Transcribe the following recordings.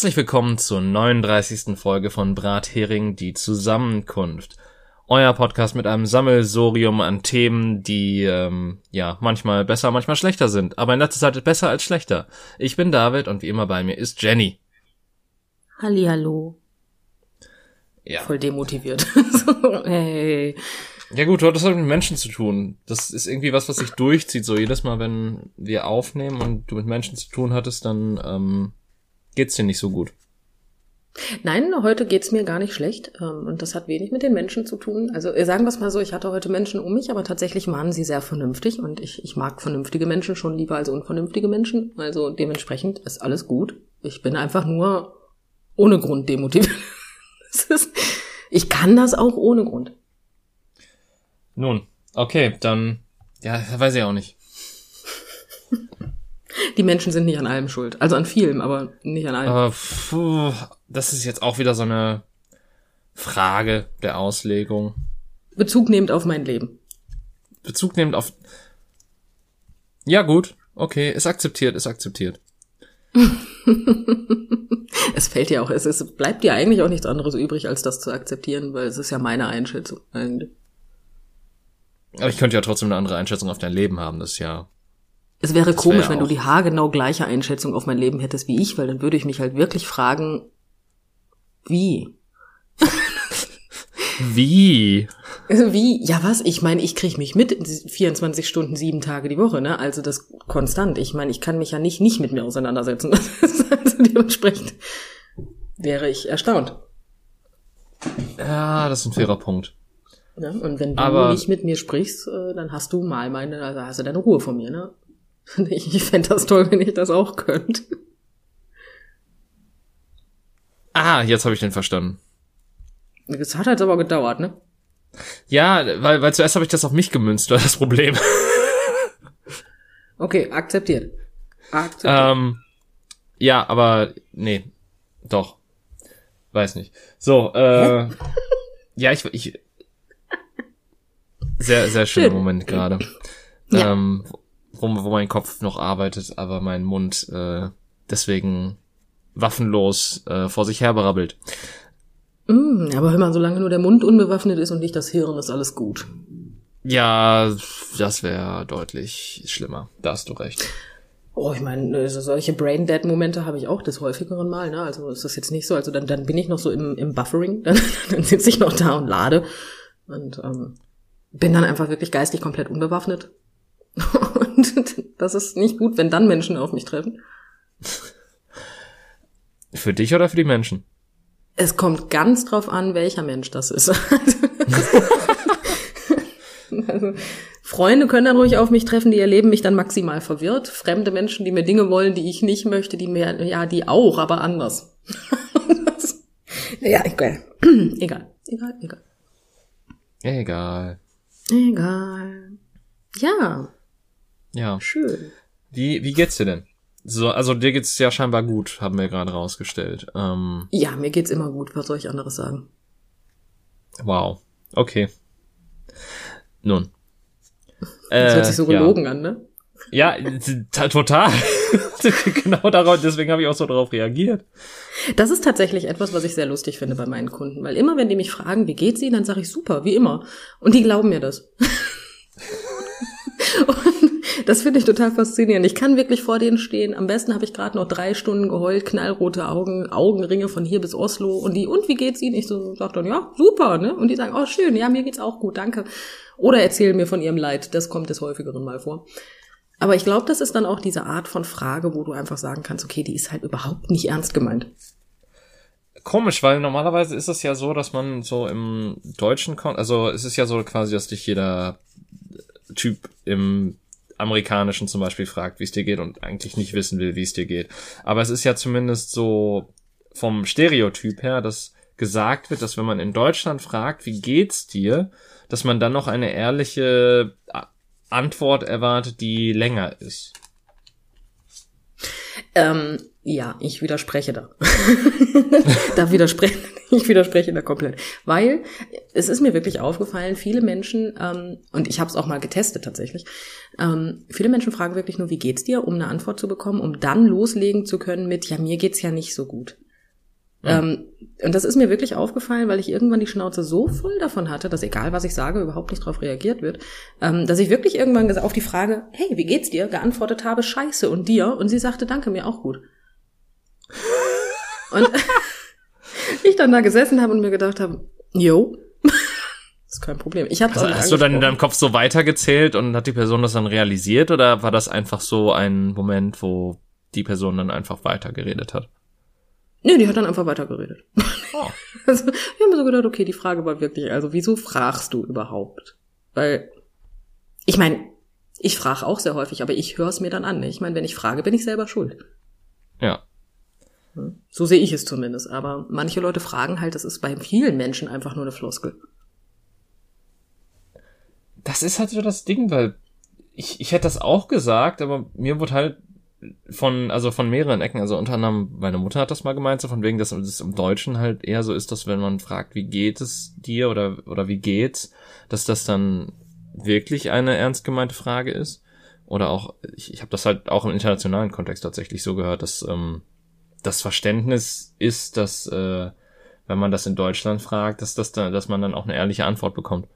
Herzlich willkommen zur 39. Folge von Brathering, die Zusammenkunft. Euer Podcast mit einem Sammelsorium an Themen, die ähm, ja manchmal besser, manchmal schlechter sind, aber in letzter Zeit besser als schlechter. Ich bin David und wie immer bei mir ist Jenny. Hallihallo. Ja. Voll demotiviert. hey. Ja gut, das hat mit Menschen zu tun. Das ist irgendwie was, was sich durchzieht. So jedes Mal, wenn wir aufnehmen und du mit Menschen zu tun hattest, dann ähm, geht's dir nicht so gut. Nein, heute geht's mir gar nicht schlecht. ähm, Und das hat wenig mit den Menschen zu tun. Also äh, sagen wir es mal so, ich hatte heute Menschen um mich, aber tatsächlich waren sie sehr vernünftig und ich, ich mag vernünftige Menschen schon lieber als unvernünftige Menschen. Also dementsprechend ist alles gut. Ich bin einfach nur ohne Grund demotiviert. Ist, ich kann das auch ohne Grund. Nun, okay, dann ja, weiß ich auch nicht. Die Menschen sind nicht an allem schuld. Also an vielem, aber nicht an allem. Aber puh, das ist jetzt auch wieder so eine Frage der Auslegung. Bezug nehmend auf mein Leben. Bezug nehmend auf. Ja, gut, okay, ist akzeptiert, ist akzeptiert. es fällt ja auch, es, es bleibt dir eigentlich auch nichts anderes übrig, als das zu akzeptieren, weil es ist ja meine Einschätzung eigentlich. Aber ich könnte ja trotzdem eine andere Einschätzung auf dein Leben haben, das ist ja. Es wäre Das komisch, wäre wenn du die haargenau gleiche Einschätzung auf mein Leben hättest wie ich, weil dann würde ich mich halt wirklich fragen, wie? Wie? Wie? Ja, was? Ich meine, ich kriege mich mit 24 Stunden, sieben Tage die Woche, ne? Also das konstant. Ich meine, ich kann mich ja nicht nicht mit mir auseinandersetzen. Also dementsprechend wäre ich erstaunt. Ja, das ist ein fairer Punkt. Ne? Und wenn du Aber- nicht mit mir sprichst, äh, dann hast du mal meine, also hast du deine Ruhe von mir, ne? Ich, fände das toll, wenn ich das auch könnte. Ah, jetzt habe ich den verstanden. Es hat halt aber gedauert, ne? Ja, weil, weil zuerst habe ich das auf mich gemünzt, war das Problem. Okay, akzeptiert. Akzeptiert. ähm, ja, aber nee, doch. Weiß nicht. So, äh, ja, ich, ich sehr, sehr schöner Schön. Moment gerade. Ja. Ähm, wo, wo mein Kopf noch arbeitet, aber mein Mund äh, deswegen waffenlos äh, vor sich her berabbelt. Mm, aber hör mal, solange nur der Mund unbewaffnet ist und nicht das Hirn, ist alles gut. Ja, das wäre deutlich schlimmer. Da hast du recht. Oh, ich meine, äh, so solche Brain-Dead-Momente habe ich auch des häufigeren Mal, ne? Also ist das jetzt nicht so, also dann, dann bin ich noch so im, im Buffering, dann, dann sitze ich noch da und lade und ähm, bin dann einfach wirklich geistig komplett unbewaffnet. Und das ist nicht gut, wenn dann Menschen auf mich treffen. Für dich oder für die Menschen? Es kommt ganz drauf an, welcher Mensch das ist. also, Freunde können dann ruhig auf mich treffen, die erleben mich dann maximal verwirrt. Fremde Menschen, die mir Dinge wollen, die ich nicht möchte, die mir, ja, die auch, aber anders. Das- ja, egal. egal. Egal, egal. Egal. Egal. Ja, Ja. schön. Wie, wie geht's dir denn? So, also dir geht's ja scheinbar gut, haben wir gerade rausgestellt. Ähm, Ja, mir geht's immer gut. Was soll ich anderes sagen? wow. Okay. Nun. Das Äh, hört sich so ja. gelogen an, ne? Ja, total. genau darauf, deswegen habe ich auch so darauf reagiert. Das ist tatsächlich etwas, was ich sehr lustig finde bei meinen Kunden, weil immer, wenn die mich fragen, wie geht's ihnen, dann sage ich super, wie immer. Und die glauben mir das. Das finde ich total faszinierend. Ich kann wirklich vor denen stehen. Am besten habe ich gerade noch drei Stunden geheult, knallrote Augen, Augenringe von hier bis Oslo. Und die, und wie geht's ihnen? Ich so sag dann, ja, super, ne? Und die sagen, oh schön, ja, mir geht's auch gut, danke. Oder erzählen mir von ihrem Leid. Das kommt des häufigeren mal vor. Aber ich glaube, das ist dann auch diese Art von Frage, wo du einfach sagen kannst, okay, die ist halt überhaupt nicht ernst gemeint. Komisch, weil normalerweise ist es ja so, dass man so im deutschen Kon also es ist ja so quasi, dass dich jeder Typ im amerikanischen zum Beispiel fragt, wie es dir geht und eigentlich nicht wissen will, wie es dir geht. Aber es ist ja zumindest so vom Stereotyp her, dass gesagt wird, dass wenn man in Deutschland fragt, wie geht's dir, dass man dann noch eine ehrliche Antwort erwartet, die länger ist. Ähm, ja, ich widerspreche da. da widerspreche ich widerspreche da komplett, weil es ist mir wirklich aufgefallen, viele Menschen ähm, und ich habe es auch mal getestet tatsächlich. Ähm, viele Menschen fragen wirklich nur, wie geht's dir, um eine Antwort zu bekommen, um dann loslegen zu können mit, ja mir geht's ja nicht so gut. Ähm, und das ist mir wirklich aufgefallen, weil ich irgendwann die Schnauze so voll davon hatte, dass egal was ich sage, überhaupt nicht darauf reagiert wird, ähm, dass ich wirklich irgendwann auf die Frage, hey, wie geht's dir, geantwortet habe, scheiße und dir? Und sie sagte, danke, mir auch gut. und ich dann da gesessen habe und mir gedacht habe, yo, ist kein Problem. Ich habe also, Hast du dann in deinem Kopf so weitergezählt und hat die Person das dann realisiert oder war das einfach so ein Moment, wo die Person dann einfach weitergeredet hat? Nee, die hat dann einfach weitergeredet. Oh. Also, wir haben so gedacht, okay, die Frage war wirklich, also wieso fragst du überhaupt? Weil, ich meine, ich frage auch sehr häufig, aber ich höre es mir dann an. Ich meine, wenn ich frage, bin ich selber schuld. Ja. So sehe ich es zumindest. Aber manche Leute fragen halt, das ist bei vielen Menschen einfach nur eine Floskel. Das ist halt so das Ding, weil ich, ich hätte das auch gesagt, aber mir wurde halt von, also von mehreren Ecken, also unter anderem meine Mutter hat das mal gemeint, so von wegen, dass es im Deutschen halt eher so ist, dass wenn man fragt, wie geht es dir oder, oder wie geht's, dass das dann wirklich eine ernst gemeinte Frage ist. Oder auch, ich, ich habe das halt auch im internationalen Kontext tatsächlich so gehört, dass ähm, das Verständnis ist, dass äh, wenn man das in Deutschland fragt, dass das da, dass man dann auch eine ehrliche Antwort bekommt.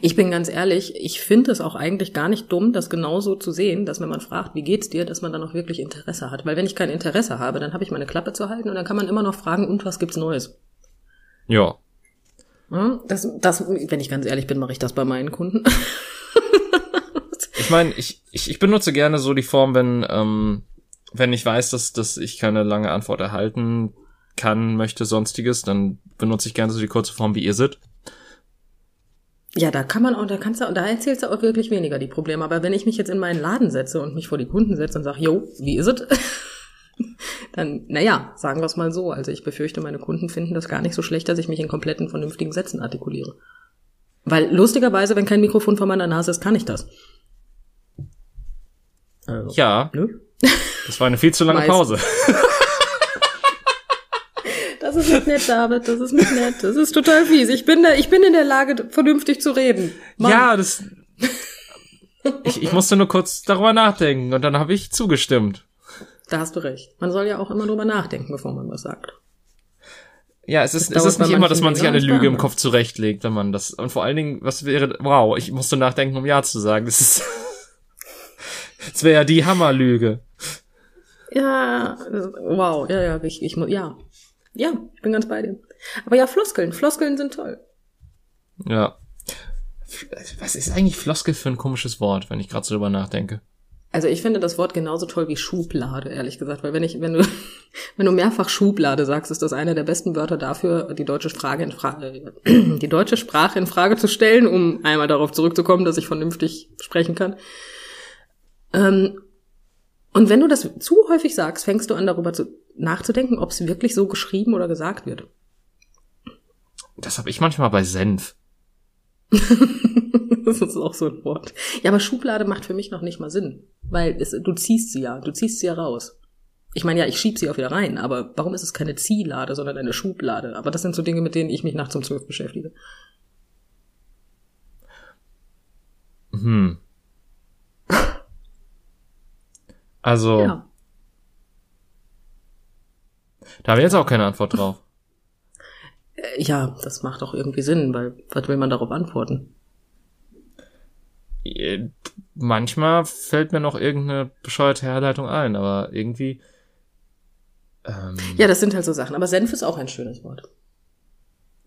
Ich bin ganz ehrlich, ich finde es auch eigentlich gar nicht dumm, das genauso zu sehen, dass wenn man fragt, wie geht's dir, dass man dann auch wirklich Interesse hat. Weil wenn ich kein Interesse habe, dann habe ich meine Klappe zu halten und dann kann man immer noch fragen, und was gibt's Neues? Ja. Das, das, wenn ich ganz ehrlich bin, mache ich das bei meinen Kunden. ich meine, ich, ich, ich benutze gerne so die Form, wenn, ähm, wenn ich weiß, dass, dass ich keine lange Antwort erhalten kann, möchte, sonstiges, dann benutze ich gerne so die kurze Form, wie ihr seid. Ja, da kann man auch, da kannst du, da erzählst du auch wirklich weniger die Probleme. Aber wenn ich mich jetzt in meinen Laden setze und mich vor die Kunden setze und sage, jo, wie ist es? dann, naja, sagen wir es mal so. Also ich befürchte, meine Kunden finden das gar nicht so schlecht, dass ich mich in kompletten vernünftigen Sätzen artikuliere. Weil lustigerweise, wenn kein Mikrofon vor meiner Nase ist, kann ich das. Also, ja. Nö? Das war eine viel zu lange Pause. Das ist nicht nett, David. Das ist nicht nett. Das ist total fies. Ich bin da, ich bin in der Lage, vernünftig zu reden. Mann. Ja, das. Ich, ich musste nur kurz darüber nachdenken und dann habe ich zugestimmt. Da hast du recht. Man soll ja auch immer drüber nachdenken, bevor man was sagt. Ja, es ist, es ist nicht immer, dass man sich eine Lüge im Kopf zurechtlegt, wenn man das, und vor allen Dingen, was wäre, wow, ich musste nachdenken, um Ja zu sagen. Das ist, das wäre ja die Hammerlüge. Ja, wow, ja, ja, ich, ich, ja, ja, ich bin ganz bei dir. Aber ja, Floskeln. Floskeln sind toll. Ja. Was ist eigentlich Floskel für ein komisches Wort, wenn ich gerade so drüber nachdenke? Also ich finde das Wort genauso toll wie Schublade, ehrlich gesagt, weil wenn ich, wenn du, wenn du mehrfach Schublade sagst, ist das eine der besten Wörter dafür, die deutsche Frage in Frage, die deutsche Sprache in Frage zu stellen, um einmal darauf zurückzukommen, dass ich vernünftig sprechen kann. Ähm, und wenn du das zu häufig sagst, fängst du an, darüber zu, nachzudenken, ob es wirklich so geschrieben oder gesagt wird. Das habe ich manchmal bei Senf. das ist auch so ein Wort. Ja, aber Schublade macht für mich noch nicht mal Sinn, weil es, du ziehst sie ja, du ziehst sie ja raus. Ich meine ja, ich schieb sie auch wieder rein, aber warum ist es keine Ziehlade, sondern eine Schublade? Aber das sind so Dinge, mit denen ich mich nachts um zwölf beschäftige. Hm. Also. Ja. Da habe ich jetzt auch keine Antwort drauf. Äh, ja, das macht doch irgendwie Sinn, weil was will man darauf antworten? Äh, manchmal fällt mir noch irgendeine bescheuerte Herleitung ein, aber irgendwie. Ähm, ja, das sind halt so Sachen. Aber Senf ist auch ein schönes Wort.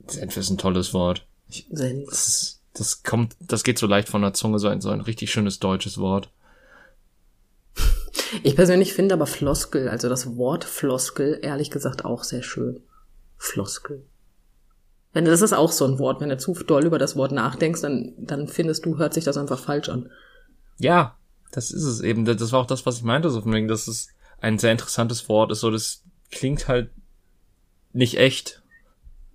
Senf ist ein tolles Wort. Ich, Senf. Das, das kommt, das geht so leicht von der Zunge, so ein, so ein richtig schönes deutsches Wort. Ich persönlich finde aber Floskel, also das Wort Floskel, ehrlich gesagt auch sehr schön. Floskel. Wenn das ist auch so ein Wort, wenn du zu doll über das Wort nachdenkst, dann, dann findest du, hört sich das einfach falsch an. Ja, das ist es eben. Das war auch das, was ich meinte, so von wegen, dass es ein sehr interessantes Wort ist, so das klingt halt nicht echt.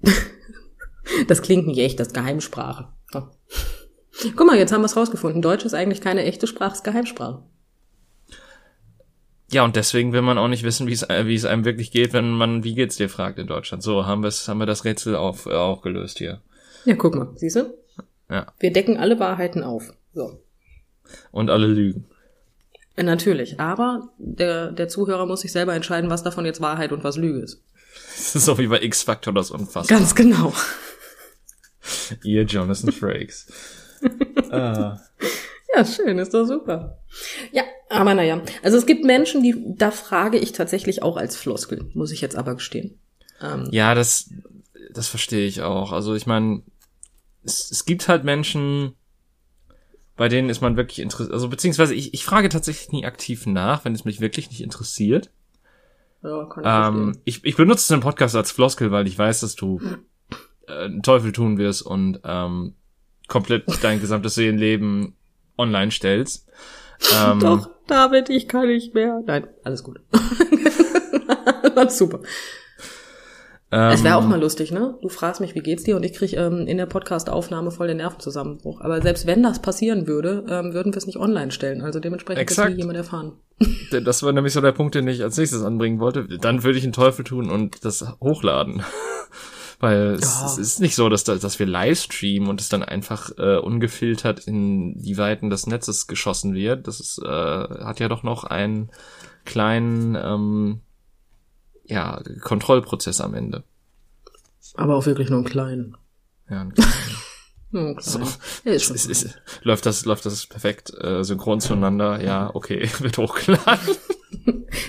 das klingt nicht echt, das ist Geheimsprache. So. Guck mal, jetzt haben wir es rausgefunden. Deutsch ist eigentlich keine echte Sprache, es ist Geheimsprache. Ja, und deswegen will man auch nicht wissen, wie es, äh, wie es einem wirklich geht, wenn man, wie geht's dir fragt in Deutschland. So, haben wir haben wir das Rätsel auf, äh, auch gelöst hier. Ja, guck mal, siehst du? Ja. Wir decken alle Wahrheiten auf. So. Und alle lügen. Äh, Natürlich, aber der, der Zuhörer muss sich selber entscheiden, was davon jetzt Wahrheit und was Lüge ist. Das ist so wie bei X-Factor das unfassbar. Ganz genau. Ihr Jonathan Frakes. äh, Ja, schön, ist doch super. Ja, aber naja. Also es gibt Menschen, die, da frage ich tatsächlich auch als Floskel, muss ich jetzt aber gestehen. Ähm, ja, das, das verstehe ich auch. Also ich meine, es, es gibt halt Menschen, bei denen ist man wirklich interessiert. Also beziehungsweise ich, ich frage tatsächlich nie aktiv nach, wenn es mich wirklich nicht interessiert. ja, kann ich Ähm, ich, ich benutze den Podcast als Floskel, weil ich weiß, dass du äh, einen Teufel tun wirst und ähm, komplett dein gesamtes Seelenleben online stellst. Ähm, Doch, David, ich kann nicht mehr. Nein, alles gut. Alles super. Ähm, Es wäre auch mal lustig, ne? Du fragst mich, wie geht's dir? Und ich krieg ähm, in der Podcast-Aufnahme voll den Nervenzusammenbruch. Aber selbst wenn das passieren würde, ähm, würden wir es nicht online stellen. Also dementsprechend wird Exakt. nie jemand erfahren. Das war nämlich so der Punkt, den ich als nächstes anbringen wollte. Dann würde ich einen Teufel tun und das hochladen. Weil es, Ja. es ist nicht so, dass, da, dass wir Livestreamen und es dann einfach äh, ungefiltert in die Weiten des Netzes geschossen wird. Das ist, äh, hat ja doch noch einen kleinen ähm, ja, Kontrollprozess am Ende. Aber auch wirklich nur einen kleinen. Ja, einen Nur einen kleinen. Ja, ist es, es, läuft das läuft das perfekt äh, synchron zueinander? Ja, okay, wird hochgeladen.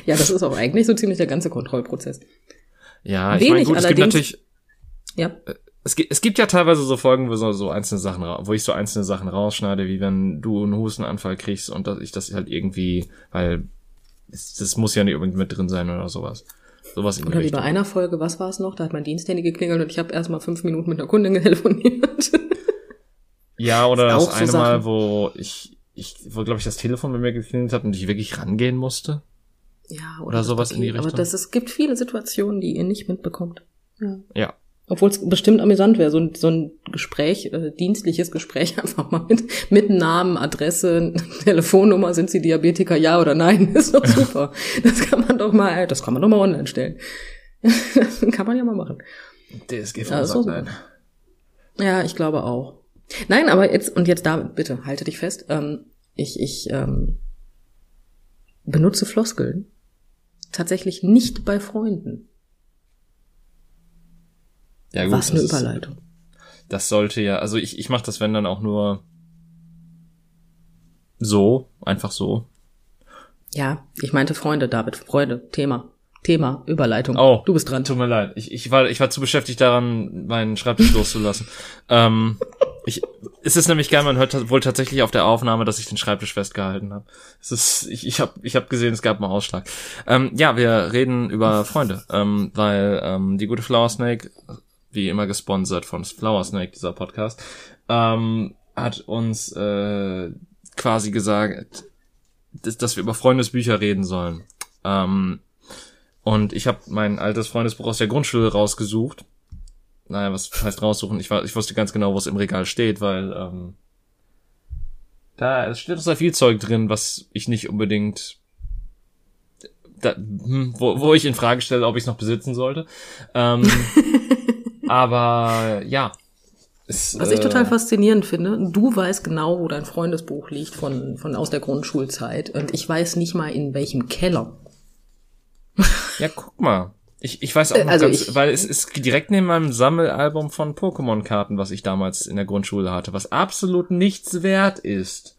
ja, das ist auch eigentlich so ziemlich der ganze Kontrollprozess. Ja, ich meine, gut, es gibt natürlich Ja. es gibt, es gibt ja teilweise so Folgen, wo so, so einzelne Sachen, wo ich so einzelne Sachen rausschneide, wie wenn du einen Hustenanfall kriegst und dass ich das halt irgendwie, weil es, das muss ja nicht unbedingt mit drin sein oder sowas. Sowas in Oder wie bei Richtung. einer Folge, was war es noch? Da hat mein Diensthandy geklingelt und ich habe erst mal fünf Minuten mit einer Kundin telefoniert. Ja, oder das so eine Mal, Sachen. wo ich, ich, wo glaube ich das Telefon bei mir geklingelt hat und ich wirklich rangehen musste. ja, Oder das sowas in die Paket. Aber Richtung. das, es gibt viele Situationen, die ihr nicht mitbekommt. Ja. Ja. Obwohl es bestimmt amüsant wäre, so ein, so ein Gespräch, äh, dienstliches Gespräch einfach mal mit, mit Namen, Adresse, Telefonnummer, sind Sie Diabetiker, ja oder nein, ist doch super. Das kann man doch mal, das kann man doch mal online stellen. Das kann man ja mal machen. DSG Ja, doch nein. Ja, ich glaube auch. Nein, aber jetzt, und jetzt da, bitte, halte dich fest, ähm, ich, ich ähm, benutze Floskeln tatsächlich nicht bei Freunden. Ja, Was eine das ist- Überleitung. Das sollte ja, also ich, ich mache das, wenn dann auch nur so, einfach so. Ja, ich meinte Freunde, David, Freunde, Thema. Thema, Überleitung. Oh, du bist dran. Tut mir leid. Ich, ich, war, ich war zu beschäftigt daran, meinen Schreibtisch loszulassen. ähm, ich, es ist nämlich geil, man hört wohl tatsächlich auf der Aufnahme, dass ich den Schreibtisch festgehalten habe. Es ist, ich, ich habe ich hab gesehen, es gab mal Ausschlag. Ähm, ja, wir reden über Freunde, ähm, weil ähm, die gute Flower Snake, wie immer gesponsert von Flower Snake, dieser Podcast, ähm, hat uns äh, quasi gesagt, dass, dass wir über Freundesbücher reden sollen. Ähm, und ich habe mein altes Freundesbuch aus der Grundschule rausgesucht. Naja, was heißt raussuchen? Ich, war, ich wusste ganz genau, wo es im Regal steht, weil ähm, da es steht sehr viel Zeug drin, was ich nicht unbedingt da, hm, wo, wo ich in Frage stelle, ob ich es noch besitzen sollte. Ähm, aber ja. Es, Was ich äh, total faszinierend finde, du weißt genau, wo dein Freundesbuch liegt von, von aus der Grundschulzeit und ich weiß nicht mal in welchem Keller. Ja, guck mal. Ich, ich weiß auch Äh, noch also ganz, ich- weil es ist direkt neben meinem Sammelalbum von Pokémon-Karten, was ich damals in der Grundschule hatte, was absolut nichts wert ist.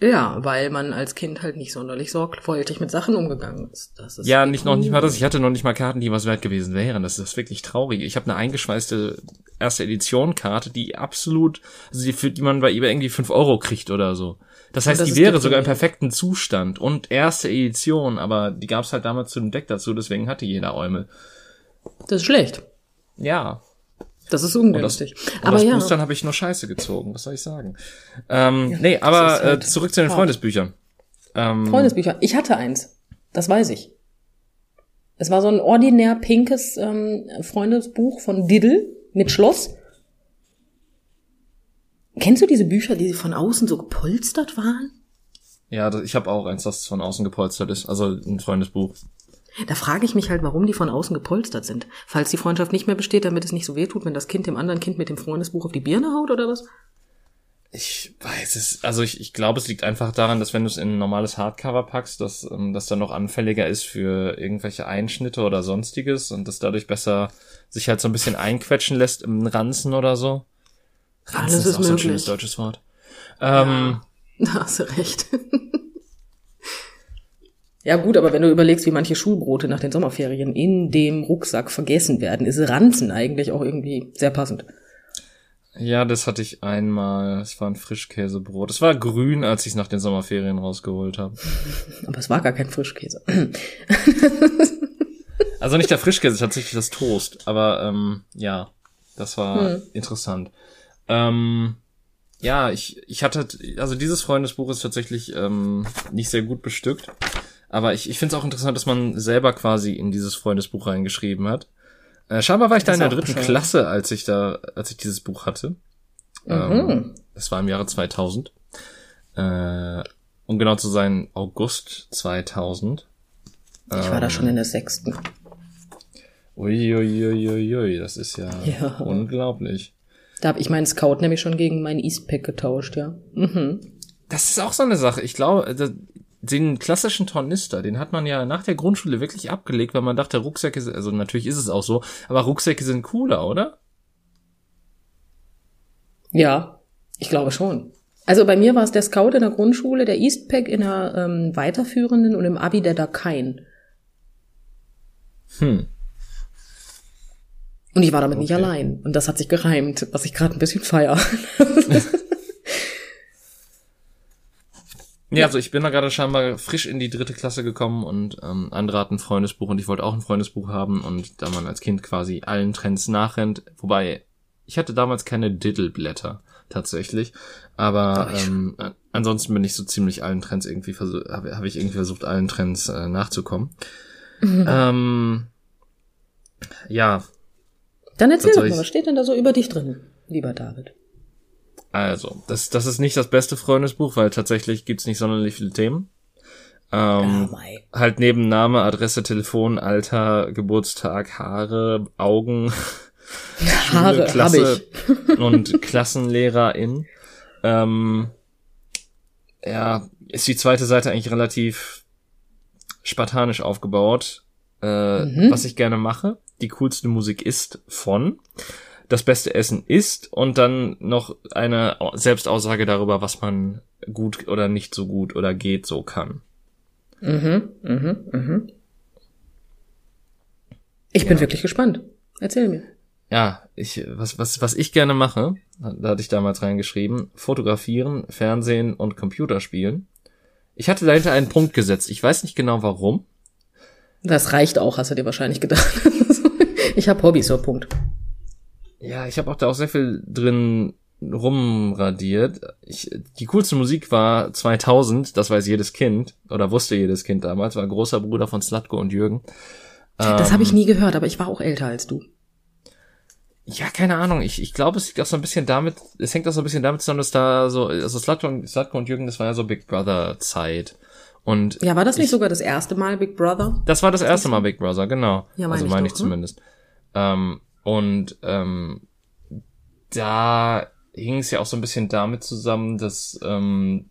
Ja, weil man als Kind halt nicht sonderlich sorgfältig mit Sachen umgegangen ist. Das ist Ja, nicht noch nicht mal das. Ich hatte noch nicht mal Karten, die was wert gewesen wären. Das ist wirklich traurig. Ich habe eine eingeschweißte erste Edition Karte, die absolut, also die, für die man bei eBay irgendwie fünf Euro kriegt oder so. Das heißt, das die wäre sogar im perfekten Zustand und erste Edition, aber die gab's halt damals zu dem Deck dazu, deswegen hatte jeder Eumel. Das ist schlecht. Ja, Das ist Und das, ungünstig. und Aber das ja, Boostern habe ich nur Scheiße gezogen, was soll ich sagen? Ähm, nee, das aber halt äh, zurück zu den hart. Freundesbüchern. Ähm, Freundesbücher. Ich hatte eins. Das weiß ich. Es war so ein ordinär pinkes ähm, Freundesbuch von Diddle mit Schloss. Kennst du diese Bücher, die von außen so gepolstert waren? Ja, ich habe auch eins, das von außen gepolstert ist, also ein Freundesbuch. Da frage ich mich halt, warum die von außen gepolstert sind. Falls die Freundschaft nicht mehr besteht, damit es nicht so weh tut, wenn das Kind dem anderen Kind mit dem Freundesbuch auf die Birne haut oder was? Ich weiß es, also ich, ich glaube, es liegt einfach daran, dass wenn du es in ein normales Hardcover packst, dass ähm, das dann noch anfälliger ist für irgendwelche Einschnitte oder sonstiges und das dadurch besser sich halt so ein bisschen einquetschen lässt im Ranzen oder so. Ranzen Alles ist auch so ein möglich. schönes deutsches Wort. Ähm, Da hast du recht. Ja gut, aber wenn du überlegst, wie manche Schulbrote nach den Sommerferien in dem Rucksack vergessen werden, ist Ranzen eigentlich auch irgendwie sehr passend. Ja, das hatte ich einmal. Es war ein Frischkäsebrot. Es war grün, als ich es nach den Sommerferien rausgeholt habe. Aber es war gar kein Frischkäse. Also nicht der Frischkäse, tatsächlich das Toast. Aber ähm, ja, das war Hm. interessant. Ähm, ja, ich, ich hatte, also dieses Freundesbuch ist tatsächlich ähm, nicht sehr gut bestückt. Aber ich, ich finde es auch interessant, dass man selber quasi in dieses Freundesbuch reingeschrieben hat. Äh, scheinbar war ich da Das in der dritten bescheuert. Klasse, als ich da, als ich dieses Buch hatte. Ähm, das war im Jahre 2000. Äh, um genau zu sein, August 2000. Ich war da schon in der sechsten. Uiuiuiui, das ist ja, Ja. unglaublich. Da habe ich meinen Scout nämlich schon gegen meinen Eastpack getauscht, ja. Mhm. Das ist auch so eine Sache. Ich glaube, da- den klassischen Tornister, den hat man ja nach der Grundschule wirklich abgelegt, weil man dachte, Rucksäcke, sind- also natürlich ist es auch so, aber Rucksäcke sind cooler, oder? Ja, ich glaube schon. Also bei mir war es der Scout in der Grundschule, der Eastpack in der ähm, weiterführenden und im Abi der Dakain. Hm. Und ich war damit nicht Okay. allein. Und das hat sich gereimt, was ich gerade ein bisschen feier. Ja, also ich bin da gerade scheinbar frisch in die dritte Klasse gekommen und ähm, andere hatten ein Freundesbuch und ich wollte auch ein Freundesbuch haben und da man als Kind quasi allen Trends nachrennt, wobei ich hatte damals keine Diddleblätter tatsächlich, aber Ach, ähm, äh, ansonsten bin ich so ziemlich allen Trends irgendwie versucht, habe hab ich irgendwie versucht, allen Trends äh, nachzukommen. Ähm, ja, Dann erzähl doch mal, was steht denn da so über dich drin, lieber David? Also, das, das ist nicht das beste Freundesbuch, weil tatsächlich gibt's nicht sonderlich viele Themen. Ähm, mei. halt neben Name, Adresse, Telefon, Alter, Geburtstag, Haare, Augen, Haare habe Klasse und Klassenlehrerin. Ähm, ja, ist die zweite Seite eigentlich relativ spartanisch aufgebaut. Äh, Mhm. Was ich gerne mache, die coolste Musik ist von, das beste Essen ist und dann noch eine Selbstaussage darüber, was man gut oder nicht so gut oder geht so kann. Mhm, mhm, mhm. Ich bin wirklich gespannt. Erzähl mir. Ja, ich, was, was, was ich gerne mache, da hatte ich damals reingeschrieben, fotografieren, Fernsehen und Computerspielen. Ich hatte dahinter einen Punkt gesetzt. Ich weiß nicht genau warum. Das reicht auch, hast du dir wahrscheinlich gedacht. ich habe Hobbys, so Punkt. Ja, ich habe auch da auch sehr viel drin rumradiert. Ich, die coolste Musik war 2000, das weiß jedes Kind, oder wusste jedes Kind damals, war großer Bruder von Slatko und Jürgen. Das Ähm, habe ich nie gehört, aber ich war auch älter als du. Ja, keine Ahnung. Ich, ich glaube, es liegt auch so ein bisschen damit, es hängt auch so ein bisschen damit zusammen, dass da so, also Slatko und, Slatko und Jürgen, das war ja so Big Brother Zeit. Und Ja, war das nicht ich, sogar das erste Mal Big Brother? Das war das erste Mal Big Brother, genau. Ja, meine also ich meine doch, ich ne? zumindest. Ähm, und ähm, da hing es ja auch so ein bisschen damit zusammen, dass ähm,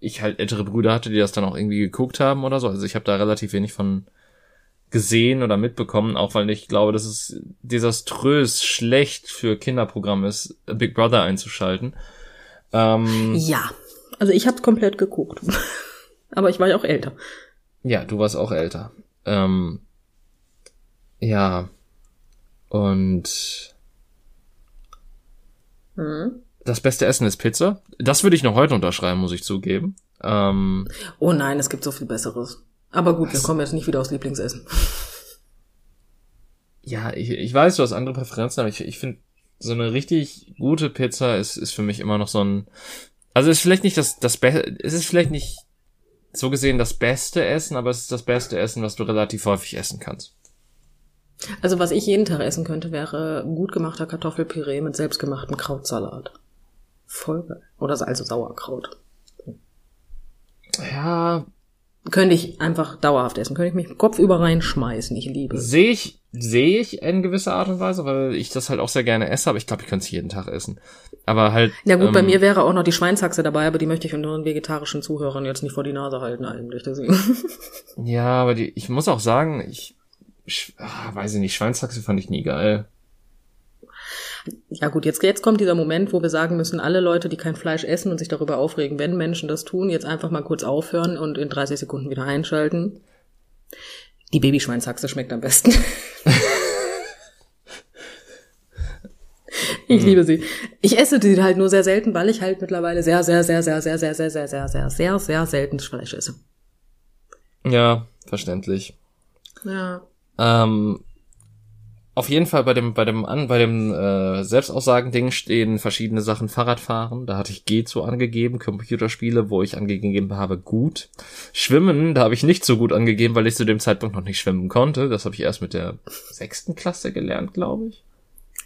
ich halt ältere Brüder hatte, die das dann auch irgendwie geguckt haben oder so. Also ich habe da relativ wenig von gesehen oder mitbekommen, auch weil ich glaube, dass es desaströs schlecht für Kinderprogramm ist, Big Brother einzuschalten. Ähm, Ja. Also ich habe komplett geguckt. aber ich war ja auch älter. Ja, du warst auch älter. Ähm, ja. Und Mhm. das beste Essen ist Pizza. Das würde ich noch heute unterschreiben, muss ich zugeben. Ähm, Oh nein, es gibt so viel Besseres. Aber gut, wir kommen jetzt nicht wieder aufs Lieblingsessen. ja, ich, ich weiß, du hast andere Präferenzen, aber ich, ich finde, so eine richtig gute Pizza ist, ist für mich immer noch so ein. Also ist vielleicht nicht das, das Beste, es ist vielleicht nicht so gesehen das beste Essen, aber es ist das beste Essen, was du relativ häufig essen kannst. Also was ich jeden Tag essen könnte, wäre gut gemachter Kartoffelpüree mit selbstgemachtem Krautsalat. Voll geil. Oder also Sauerkraut. Ja, Könnte ich einfach dauerhaft essen. Könnte ich mich Kopf über reinschmeißen. Ich liebe es. sehe ich, sehe ich in gewisser Art und Weise, weil ich das halt auch sehr gerne esse, aber ich glaube, ich könnte es jeden Tag essen. Aber halt. Ja gut, bei ähm, mir wäre auch noch die Schweinshaxe dabei, aber die möchte ich unseren vegetarischen Zuhörern jetzt nicht vor die Nase halten eigentlich. Deswegen. Ja, aber die, ich muss auch sagen, ich, ich ah, weiß ich nicht, Schweinshaxe fand ich nie geil. Ja gut, jetzt, jetzt kommt dieser Moment, wo wir sagen müssen, alle Leute, die kein Fleisch essen und sich darüber aufregen, wenn Menschen das tun, jetzt einfach mal kurz aufhören und in 30 Sekunden wieder einschalten. Die Babyschweinshaxe schmeckt am besten. Ich liebe sie. Ich esse die halt nur sehr selten, weil ich halt mittlerweile sehr, sehr, sehr, sehr, sehr, sehr, sehr, sehr, sehr, sehr, sehr, sehr selten Fleisch esse. Ja, verständlich. Ja. Ähm, auf jeden Fall bei dem, bei dem, an, bei dem äh, Selbstaussagen-Ding stehen verschiedene Sachen. Fahrradfahren, da hatte ich G zu angegeben. Computerspiele, wo ich angegeben habe, gut. Schwimmen, da habe ich nicht so gut angegeben, weil ich zu dem Zeitpunkt noch nicht schwimmen konnte. Das habe ich erst mit der sechsten Klasse gelernt, glaube ich.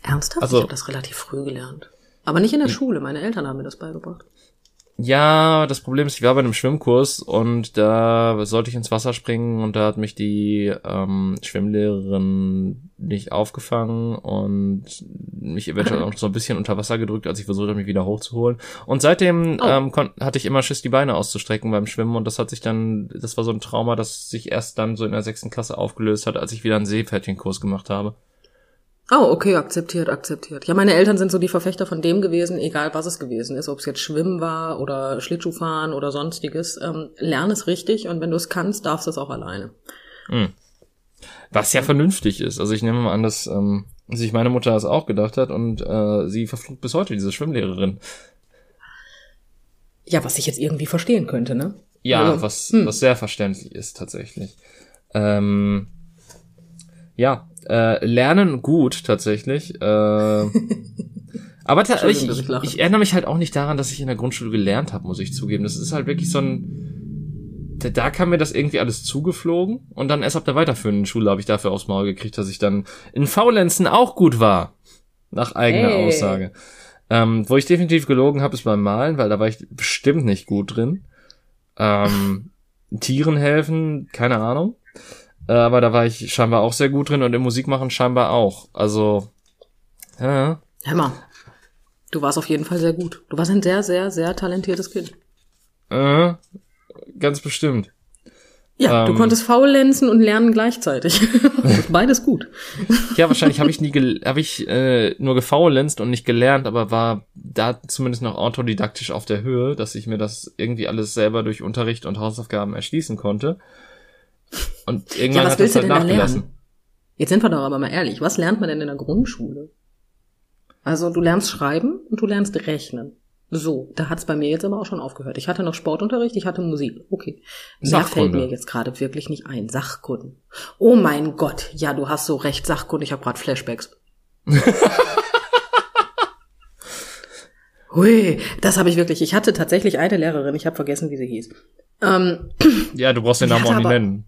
Ernsthaft? Also- ich habe das relativ früh gelernt. Aber nicht in der Schule. Meine Eltern haben mir das beigebracht. Ja, das Problem ist, ich war bei einem Schwimmkurs und da sollte ich ins Wasser springen und da hat mich die ähm, Schwimmlehrerin nicht aufgefangen und mich eventuell auch so ein bisschen unter Wasser gedrückt, als ich versucht habe, mich wieder hochzuholen. Und seitdem Oh. ähm, hatte ich immer Schiss, die Beine auszustrecken beim Schwimmen und das hat sich dann, das war so ein Trauma, das sich erst dann so in der sechsten Klasse aufgelöst hat, als ich wieder einen Seepferdchenkurs gemacht habe. Oh, okay, akzeptiert, akzeptiert. Ja, meine Eltern sind so die Verfechter von dem gewesen, egal was es gewesen ist, ob es jetzt Schwimmen war oder Schlittschuhfahren oder sonstiges. Ähm, lern es richtig und wenn du es kannst, darfst du es auch alleine. Was ja vernünftig ist. Also ich nehme mal an, dass ähm, sich meine Mutter das auch gedacht hat und äh, sie verflucht bis heute diese Schwimmlehrerin. Ja, was ich jetzt irgendwie verstehen könnte, ne? Ja, Also, was, hm. was sehr verständlich ist tatsächlich. Ähm, ja, äh, lernen gut tatsächlich. Äh, aber ta ich, ich ich erinnere mich halt auch nicht daran, dass ich in der Grundschule gelernt habe, muss ich zugeben. Das ist halt wirklich so ein. Da, da kam mir das irgendwie alles zugeflogen und dann erst ab der weiterführenden Schule habe ich dafür aufs Maul gekriegt, dass ich dann in Faulenzen auch gut war. Nach eigener Hey. Aussage. Ähm, wo ich definitiv gelogen habe, ist beim Malen, weil da war ich bestimmt nicht gut drin. Ähm, Tieren helfen, keine Ahnung. Äh, aber da war ich scheinbar auch sehr gut drin und im Musikmachen scheinbar auch. Also, ja, Hör mal, du warst auf jeden Fall sehr gut. Du warst ein sehr, sehr, sehr talentiertes Kind. äh, ganz bestimmt. Ja, du Ähm. konntest faulenzen und lernen gleichzeitig. Beides gut. Ja, wahrscheinlich habe ich nie, habe ich äh, nur gefaulenzt und nicht gelernt, aber war da zumindest noch autodidaktisch auf der Höhe, dass ich mir das irgendwie alles selber durch Unterricht und Hausaufgaben erschließen konnte. Und irgendwann was hat das willst du halt nachgelassen. lernen? Jetzt sind wir doch aber mal ehrlich. Was lernt man denn in der Grundschule? Also du lernst schreiben und du lernst rechnen. So, da hat's bei mir jetzt aber auch schon aufgehört. Ich hatte noch Sportunterricht, ich hatte Musik. Okay. Mehr fällt mir jetzt gerade wirklich nicht ein. Sachkunden. Oh mein Gott. Ja, du hast so recht. Sachkunde. Ich habe gerade Flashbacks. Hui, das habe ich wirklich. Ich hatte tatsächlich eine Lehrerin, ich habe vergessen, wie sie hieß. Ähm, Ja, du brauchst den Namen auch nicht nennen.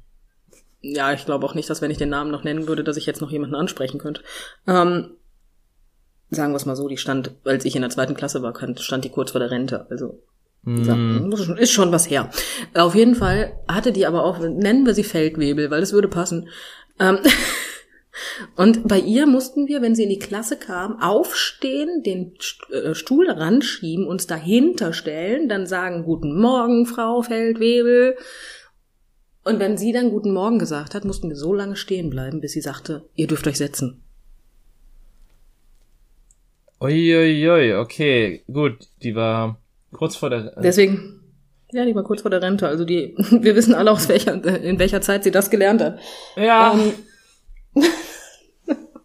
Ja, ich glaube auch nicht, dass wenn ich den Namen noch nennen würde, dass ich jetzt noch jemanden ansprechen könnte. Ähm, sagen wir es mal so, die stand, als ich in der zweiten Klasse war, stand die kurz vor der Rente. Also das ist schon- was her. Auf jeden Fall hatte die aber auch, nennen wir sie Feldwebel, weil das würde passen. Ähm, und bei ihr mussten wir, wenn sie in die Klasse kam, aufstehen, den äh, Stuhl ranschieben, uns dahinter stellen, dann sagen Guten Morgen, Frau Feldwebel. Und wenn sie dann Guten Morgen gesagt hat, mussten wir so lange stehen bleiben, bis sie sagte, ihr dürft euch setzen. Uiuiui, okay, gut, die war kurz vor der. Deswegen, ja, die war kurz vor der Rente. Also die, wir wissen alle aus welcher, in welcher Zeit sie das gelernt hat. ja, Ähm,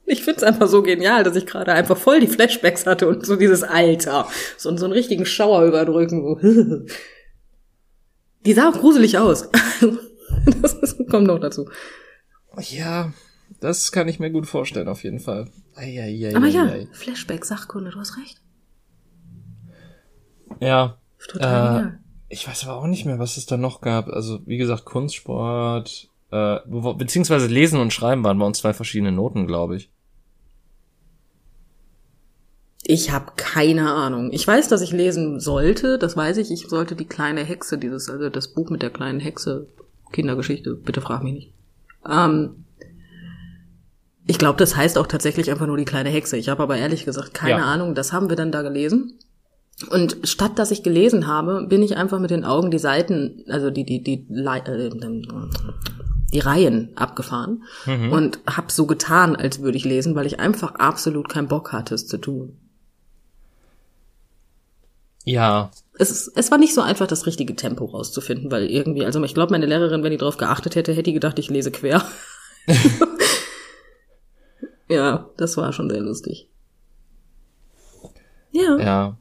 ich find's einfach so genial, dass ich gerade einfach voll die Flashbacks hatte und so dieses Alter. So, so einen richtigen Schauer überdrücken. So. Die sah auch gruselig aus. Das kommt noch dazu. ja, das kann ich mir gut vorstellen, auf jeden Fall. Eieiei, Aber ja. Flashback, Sachkunde, du hast recht. Ja, Total Äh, genial. ich weiß aber auch nicht mehr, was es da noch gab. Also, wie gesagt, Kunstsport, äh, beziehungsweise Lesen und Schreiben waren bei uns zwei verschiedene Noten, glaube ich. Ich habe keine Ahnung. Ich weiß, dass ich lesen sollte, das weiß ich. Ich sollte die kleine Hexe, dieses, also das Buch mit der kleinen Hexe, Kindergeschichte, bitte frag mich nicht. Ähm, ich glaube, das heißt auch tatsächlich einfach nur die kleine Hexe. Ich habe aber ehrlich gesagt keine Ja. Ahnung. Das haben wir dann da gelesen. Und statt dass ich gelesen habe, bin ich einfach mit den Augen die Seiten, also die die die äh, die Reihen abgefahren und habe so getan, als würde ich lesen, weil ich einfach absolut keinen Bock hatte, es zu tun. Ja, Es, es war nicht so einfach, das richtige Tempo rauszufinden, weil irgendwie, also ich glaube, meine Lehrerin, wenn die drauf geachtet hätte, hätte die gedacht, ich lese quer. ja, das war schon sehr lustig. Ja. ja.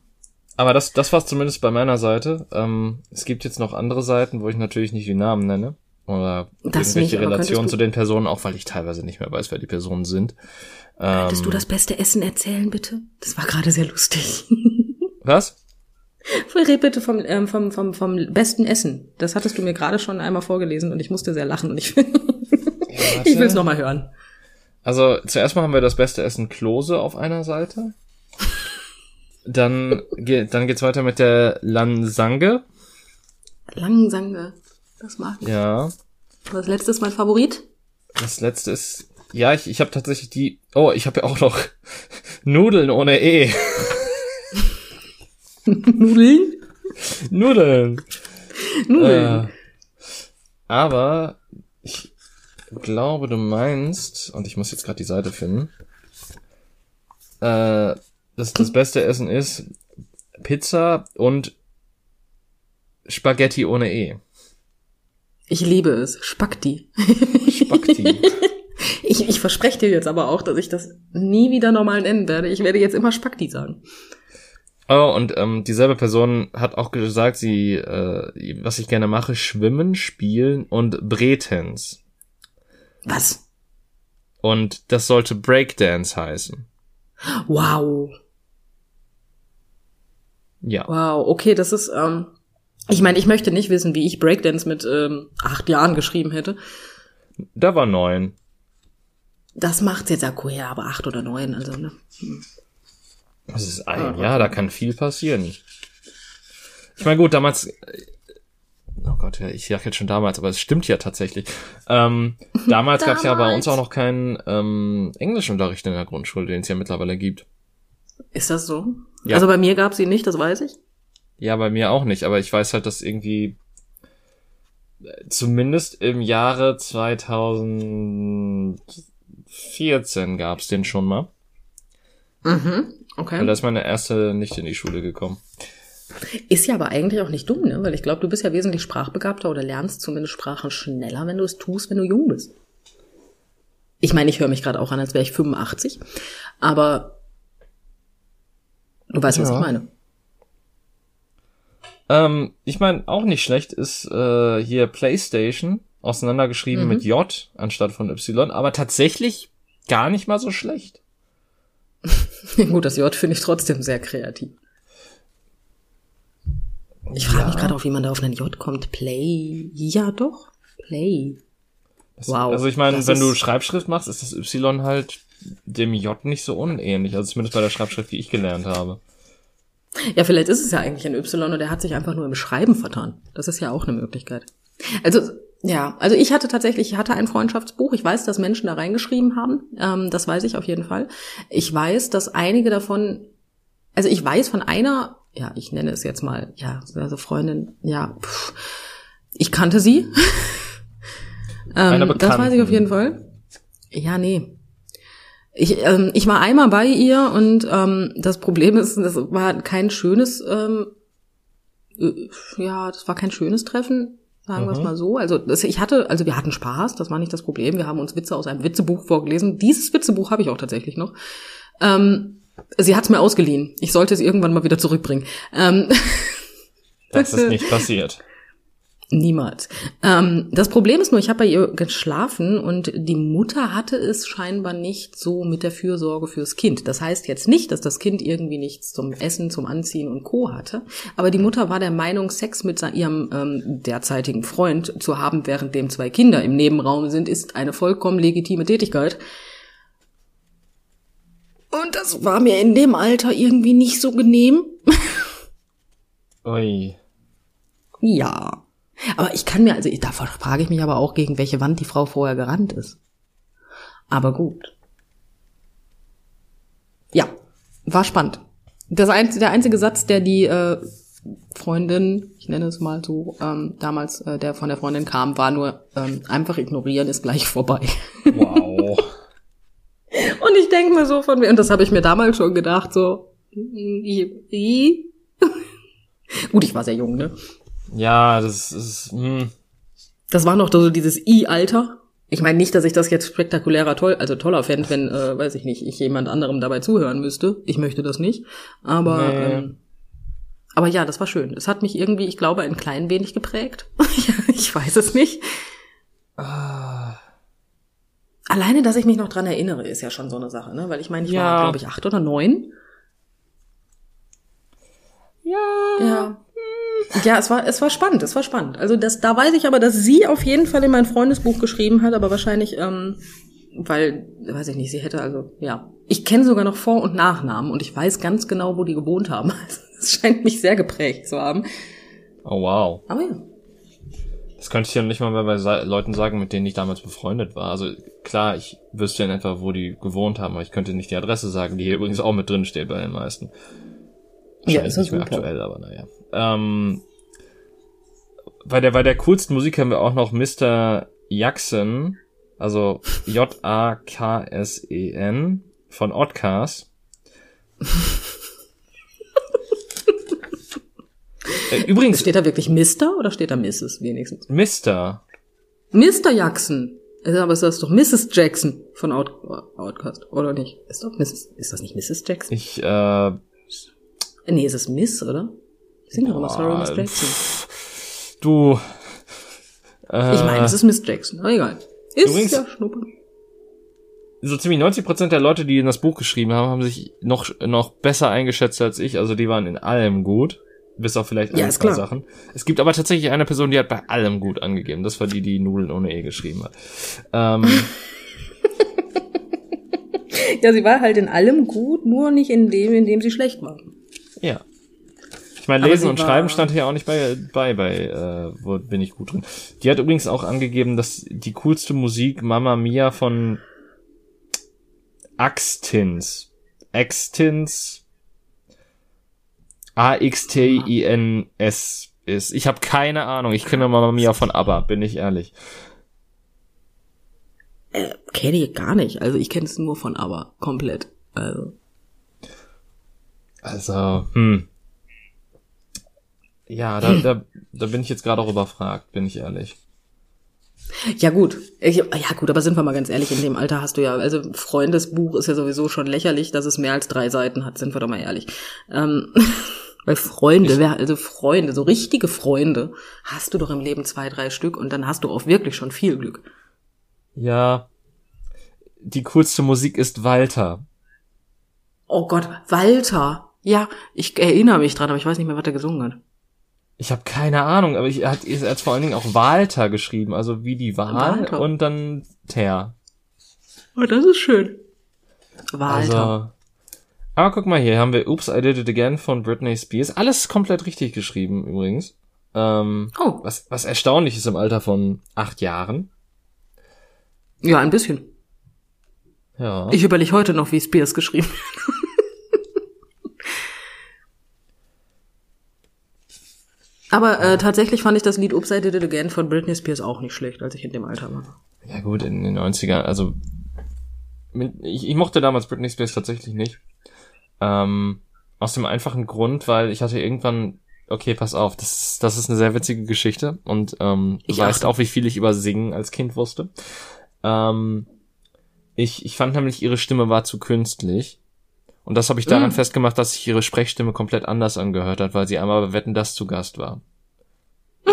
Aber das, das war's zumindest bei meiner Seite. Ähm, es gibt jetzt noch andere Seiten, wo ich natürlich nicht die Namen nenne. Oder Das irgendwelche nicht, Relationen zu den Personen, auch weil ich teilweise nicht mehr weiß, wer die Personen sind. Ähm, Könntest du das beste Essen erzählen, bitte? Das war gerade sehr lustig. Was? Red bitte vom, ähm, vom, vom, vom besten Essen. Das hattest du mir gerade schon einmal vorgelesen und ich musste sehr lachen und ich, ich will es nochmal hören. Also zuerst mal haben wir das beste Essen Klose auf einer Seite. Dann, geht dann geht's weiter mit der Lansange. Langsange. Das mag ich. Ja. Das letzte ist mein Favorit. Das letzte ist. Ja, ich, ich habe tatsächlich die. Oh, ich habe ja auch noch Nudeln ohne E. Nudeln? Nudeln. Nudeln. Äh, aber ich glaube, du meinst, und ich muss jetzt gerade die Seite finden, äh, dass das beste Essen ist Pizza und Spaghetti ohne E. Ich liebe es. Spaghetti. Spaghetti. Ich, ich verspreche dir jetzt aber auch, dass ich das nie wieder normal nennen werde. Ich werde jetzt immer Spaghetti sagen. Oh, und ähm, dieselbe Person hat auch gesagt, sie, äh, was ich gerne mache, schwimmen, spielen und Bretens. Was? Und das sollte Breakdance heißen. Wow. Ja. Wow. Okay, das ist, ähm, ich meine, ich möchte nicht wissen, wie ich Breakdance mit ähm, acht Jahren geschrieben hätte. Da war neun. Das macht jetzt Akku her, aber acht oder neun, also, ne? Das ist ein Jahr, da kann viel passieren. Ich meine, gut, damals. Oh Gott, ja, ich sag jetzt schon damals, aber es stimmt ja tatsächlich. Ähm, damals gab es ja bei Damals. uns auch noch keinen ähm, Englischunterricht in der Grundschule, den es ja mittlerweile gibt. Ist das so? Ja. Also bei mir gab's ihn nicht, das weiß ich. Ja, bei mir auch nicht, aber ich weiß halt, dass irgendwie äh, zumindest im Jahre 2014 gab's den schon mal. Mhm. Okay. da ist meine erste nicht in die Schule gekommen. Ist ja aber eigentlich auch nicht dumm, ne? Weil ich glaube, du bist ja wesentlich sprachbegabter oder lernst zumindest Sprachen schneller, wenn du es tust, wenn du jung bist. Ich meine, ich höre mich gerade auch an, als wäre ich 85, aber du weißt, was Ja. ich meine. Ähm, ich meine, auch nicht schlecht ist äh, hier PlayStation, auseinandergeschrieben mit J anstatt von Y, aber tatsächlich gar nicht mal so schlecht. Gut, das J finde ich trotzdem sehr kreativ. Ich frage mich gerade auch, wie man da auf einen J kommt. Play. Ja, doch. Play. Das, Wow, Also ich meine, wenn du Schreibschrift machst, ist das Y halt dem J nicht so unähnlich. Also zumindest bei der Schreibschrift, die ich gelernt habe. Ja, vielleicht ist es ja eigentlich ein Y und er hat sich einfach nur im Schreiben vertan. Das ist ja auch eine Möglichkeit. Also, ja, also ich hatte tatsächlich, ich hatte ein Freundschaftsbuch. Ich weiß, dass Menschen da reingeschrieben haben. Ähm, das weiß ich auf jeden Fall. Ich weiß, dass einige davon, also ich weiß von einer, ja, ich nenne es jetzt mal, ja, also Freundin, ja, pff, ich kannte sie. Ähm, das weiß ich auf jeden Fall. Ja, nee. Ich, ähm, ich war einmal bei ihr und ähm, das Problem ist, das war kein schönes, ähm, äh, ja, das war kein schönes Treffen, sagen wir es Mhm. mal so. Also das, ich hatte, also wir hatten Spaß, das war nicht das Problem. Wir haben uns Witze aus einem Witzebuch vorgelesen. Dieses Witzebuch habe ich auch tatsächlich noch. Ähm, sie hat es mir ausgeliehen. Ich sollte es irgendwann mal wieder zurückbringen. Ähm, Das ist nicht passiert. Niemals. Ähm, das Problem ist nur, ich habe bei ihr geschlafen und die Mutter hatte es scheinbar nicht so mit der Fürsorge fürs Kind. Das heißt jetzt nicht, dass das Kind irgendwie nichts zum Essen, zum Anziehen und Co. hatte, aber die Mutter war der Meinung, Sex mit ihrem ähm, derzeitigen Freund zu haben, während dem zwei Kinder im Nebenraum sind, ist eine vollkommen legitime Tätigkeit. Und das war mir in dem Alter irgendwie nicht so genehm. Ui. Ja. Aber ich kann mir, also davon frage ich mich aber auch, gegen welche Wand die Frau vorher gerannt ist. Aber gut. Ja, war spannend. Das ein, der einzige Satz, der die äh, Freundin, ich nenne es mal so, ähm, damals, äh, der von der Freundin kam, war nur ähm, einfach ignorieren ist gleich vorbei. Wow. und ich denke mir so von mir, und das habe ich mir damals schon gedacht, so, i, i. gut, ich war sehr jung, ne? Ja, das ist. Hm. Das war noch so dieses I-Alter. Ich meine nicht, dass ich das jetzt spektakulärer toll, also toller fände, wenn, äh, weiß ich nicht, ich jemand anderem dabei zuhören müsste. Ich möchte das nicht. Aber, Nee. ähm, aber ja, das war schön. Es hat mich irgendwie, ich glaube, ein klein wenig geprägt. ich weiß es nicht. Ah. Alleine, dass ich mich noch dran erinnere, ist ja schon so eine Sache, ne? Weil ich meine, ich Ja. war, glaube ich, acht oder neun. Ja. Ja. Ja, es war, es war spannend, es war spannend. Also das, da weiß ich aber, dass sie auf jeden Fall in mein Freundesbuch geschrieben hat, aber wahrscheinlich, ähm, weil, weiß ich nicht, sie hätte also, ja. Ich kenne sogar noch Vor- und Nachnamen und ich weiß ganz genau, wo die gewohnt haben. Also, Es scheint mich sehr geprägt zu haben. Oh wow. Aber ja. Das könnte ich ja nicht mal bei Sa Leuten sagen, mit denen ich damals befreundet war. Also klar, ich wüsste in etwa, wo die gewohnt haben, aber ich könnte nicht die Adresse sagen, die hier übrigens auch mit drin steht bei den meisten. Ja, ist das nicht mehr super. aktuell, aber naja. Ähm, bei der bei der coolsten Musik haben wir auch noch Mr. Jackson, also J A K S E N von Oddcast. Äh, Übrigens, Steht da wirklich Mr. oder steht da Mrs. wenigstens? Mr. Mr. Jackson. Also, Aber ist das doch Mrs. Jackson von Out Outcast, oder nicht? Ist doch Mrs. Ist das nicht Mrs. Jackson? Ich, äh, Nee, ist es Miss, oder? Ich singe doch immer Sorry, Miss Jackson. du. Äh, Ich meine, es ist Miss Jackson. Aber egal. Ist Übrigens- ja Schnuppe. so ziemlich 90% der Leute, die in das Buch geschrieben haben, haben sich noch, noch besser eingeschätzt als ich. Also die waren in allem gut. Bis auf vielleicht Ja, ein ist paar. Sachen. Es gibt aber tatsächlich eine Person, die hat bei allem gut angegeben. Das war die, die Nudeln ohne E geschrieben hat. Ähm, Ja, sie war halt in allem gut, nur nicht in dem, in dem sie schlecht war. Ja. Ich meine, Lesen und Schreiben stand hier auch nicht bei, bei, bei äh, wo bin ich gut drin. Die hat übrigens auch angegeben, dass die coolste Musik Mamma Mia von Axtins. Axtins. A-X-T-I-N-S ist. Ich habe keine Ahnung. Ich kenne Mamma Mia von ABBA, bin ich ehrlich. Äh, kenne ich gar nicht. Also ich kenne es nur von aber komplett. Also. Also, hm. Ja, da, da, da bin ich jetzt gerade auch überfragt, bin ich ehrlich. Ja gut, ich, ja gut, aber sind wir mal ganz ehrlich, in dem Alter hast du ja, also Freundesbuch ist ja sowieso schon lächerlich, dass es mehr als drei Seiten hat, sind wir doch mal ehrlich. Ähm, weil Freunde, wer, also Freunde, so richtige Freunde, hast du doch im Leben zwei, drei Stück und dann hast du auch wirklich schon viel Glück. Ja. Die coolste Musik ist Walter. Oh Gott, Walter. Ja, ich erinnere mich dran, aber ich weiß nicht mehr, was er gesungen hat. Ich habe keine Ahnung, aber ich, er hat, er hat vor allen Dingen auch Walter geschrieben, also wie die Wahl Walter. und dann Ter. Oh, das ist schön. Walter. Also, aber guck mal hier, haben wir Oops, I Did It Again von Britney Spears. Alles komplett richtig geschrieben übrigens. Ähm, oh, was, was erstaunlich ist im Alter von acht Jahren. ja, ein bisschen. Ja. Ich überlege heute noch, wie Spears geschrieben wird. Aber äh, tatsächlich fand ich das Lied I Did It Again von Britney Spears auch nicht schlecht, als ich in dem Alter war. Ja gut, in den 90ern, also ich, ich mochte damals Britney Spears tatsächlich nicht. Ähm, aus dem einfachen Grund, weil ich hatte irgendwann, okay, pass auf, das ist, das ist eine sehr witzige Geschichte und ähm, Ich weißt auch, wie viel ich über Singen als Kind wusste. Ähm, ich, ich fand nämlich, ihre Stimme war zu künstlich. Und das habe ich daran Mm. festgemacht, dass sich ihre Sprechstimme komplett anders angehört hat, weil sie einmal bei Wetten das zu Gast war.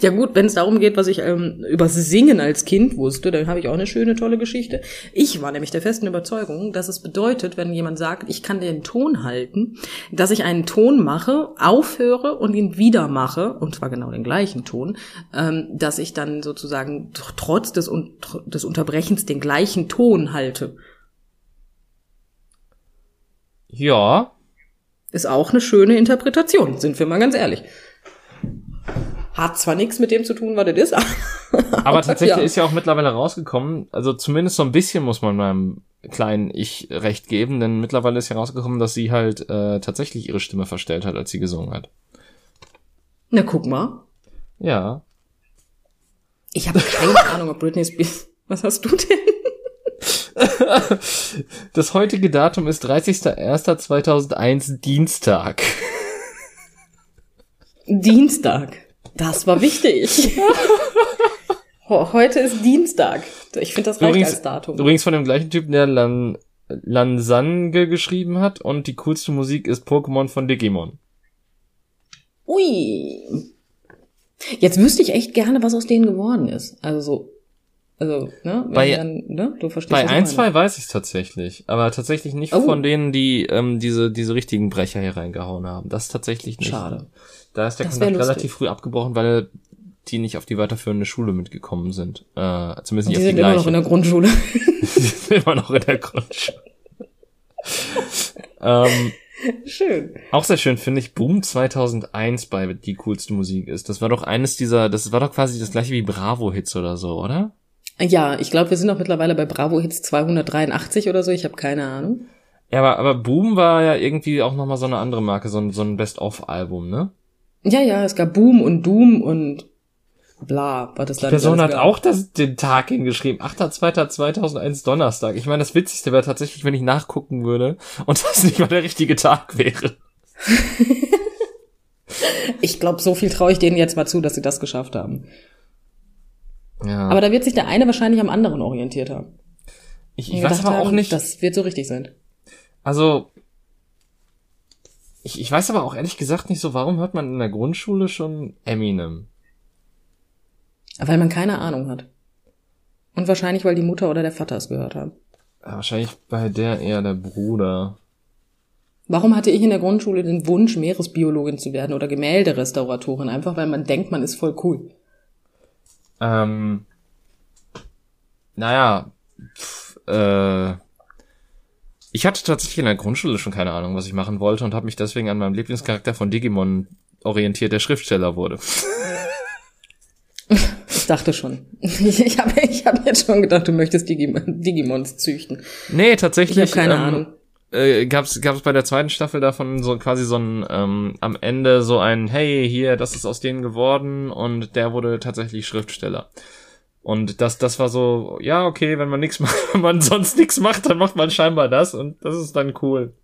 Ja gut, wenn es darum geht, was ich ähm, über Singen als Kind wusste, dann habe ich auch eine schöne, tolle Geschichte. Ich war nämlich der festen Überzeugung, dass es bedeutet, wenn jemand sagt, ich kann den Ton halten, dass ich einen Ton mache, aufhöre und ihn wieder mache, und zwar genau den gleichen Ton, ähm, dass ich dann sozusagen tr- trotz des, des Unterbrechens den gleichen Ton halte. Ja. Ist auch eine schöne Interpretation, sind wir mal ganz ehrlich. Hat zwar nichts mit dem zu tun, was das ist, aber, Aber tatsächlich ja. ist ja auch mittlerweile rausgekommen, also zumindest so ein bisschen muss man meinem kleinen Ich recht geben, denn mittlerweile ist ja rausgekommen, dass sie halt äh, tatsächlich ihre Stimme verstellt hat, als sie gesungen hat. Na, guck mal. Ja. Ich habe keine Ahnung, ob Britney Spears. Was hast du denn? Das heutige Datum ist 30.01.2001, Dienstag. Dienstag. Das war wichtig. Heute ist Dienstag. Ich finde, das reicht Übrigens, als Datum. übrigens von dem gleichen Typen, der Lan, Lansange geschrieben hat und die coolste Musik ist Pokémon von Digimon. Ui. Jetzt wüsste ich echt gerne, was aus denen geworden ist. Also so. Also, ne? Bei- dann, ne? Du verstehst Bei was ich ein, meine. zwei weiß ich tatsächlich, aber tatsächlich nicht Oh. von denen, die ähm, diese diese richtigen Brecher hier reingehauen haben. Das tatsächlich nicht. Schade. Da ist der Das Kontakt relativ früh abgebrochen, weil die nicht auf die weiterführende Schule mitgekommen sind. Äh, zumindest nicht die auf die sind immer noch in gleiche. der Grundschule. Die sind immer noch in der Grundschule. ähm, Schön. auch sehr schön finde ich, Boom 2001 bei Die coolste Musik ist. Das war doch eines dieser, das war doch quasi das gleiche wie Bravo-Hits oder so, oder? Ja, ich glaube, wir sind auch mittlerweile bei Bravo Hits 283 oder so. Ich habe keine Ahnung. Ja, aber, aber Boom war ja irgendwie auch nochmal so eine andere Marke, so ein, so ein Best-of-Album, ne? Ja, ja, es gab Boom und Doom und bla. Was es Die Person hat auch das, den Tag hingeschrieben. 8.2.2001 Donnerstag. Ich meine, das Witzigste wäre tatsächlich, wenn ich nachgucken würde und das nicht mal der richtige Tag wäre. Ich glaube, so viel traue ich denen jetzt mal zu, dass sie das geschafft haben. Ja. Aber da wird sich der eine wahrscheinlich am anderen orientiert haben. ich, ich weiß aber auch haben, nicht, Das wird so richtig sein. also, ich, ich weiß aber auch ehrlich gesagt nicht so, warum hört man in der Grundschule schon Eminem? Weil man keine Ahnung hat. Und wahrscheinlich, weil die Mutter oder der Vater es gehört haben. Ja, wahrscheinlich bei der eher der Bruder. Warum hatte ich in der Grundschule den Wunsch, Meeresbiologin zu werden oder Gemälderestauratorin? Einfach weil man denkt, man ist voll cool. Ähm, naja, pf, äh, ich hatte tatsächlich in der Grundschule schon keine Ahnung, was ich machen wollte und habe mich deswegen an meinem Lieblingscharakter von Digimon orientiert, der Schriftsteller wurde. Ich dachte schon. Ich habe ich hab jetzt schon gedacht, du möchtest Digim Digimons züchten. Nee, Ich tatsächlich. habe keine ähm, Ahnung. Äh, gab's gab's bei der zweiten Staffel davon so quasi so ein ähm, am Ende so ein Hey hier das ist aus denen geworden und der wurde tatsächlich Schriftsteller. Und das das war so ja okay wenn man nichts macht wenn man sonst nichts macht dann macht man scheinbar das und das ist dann cool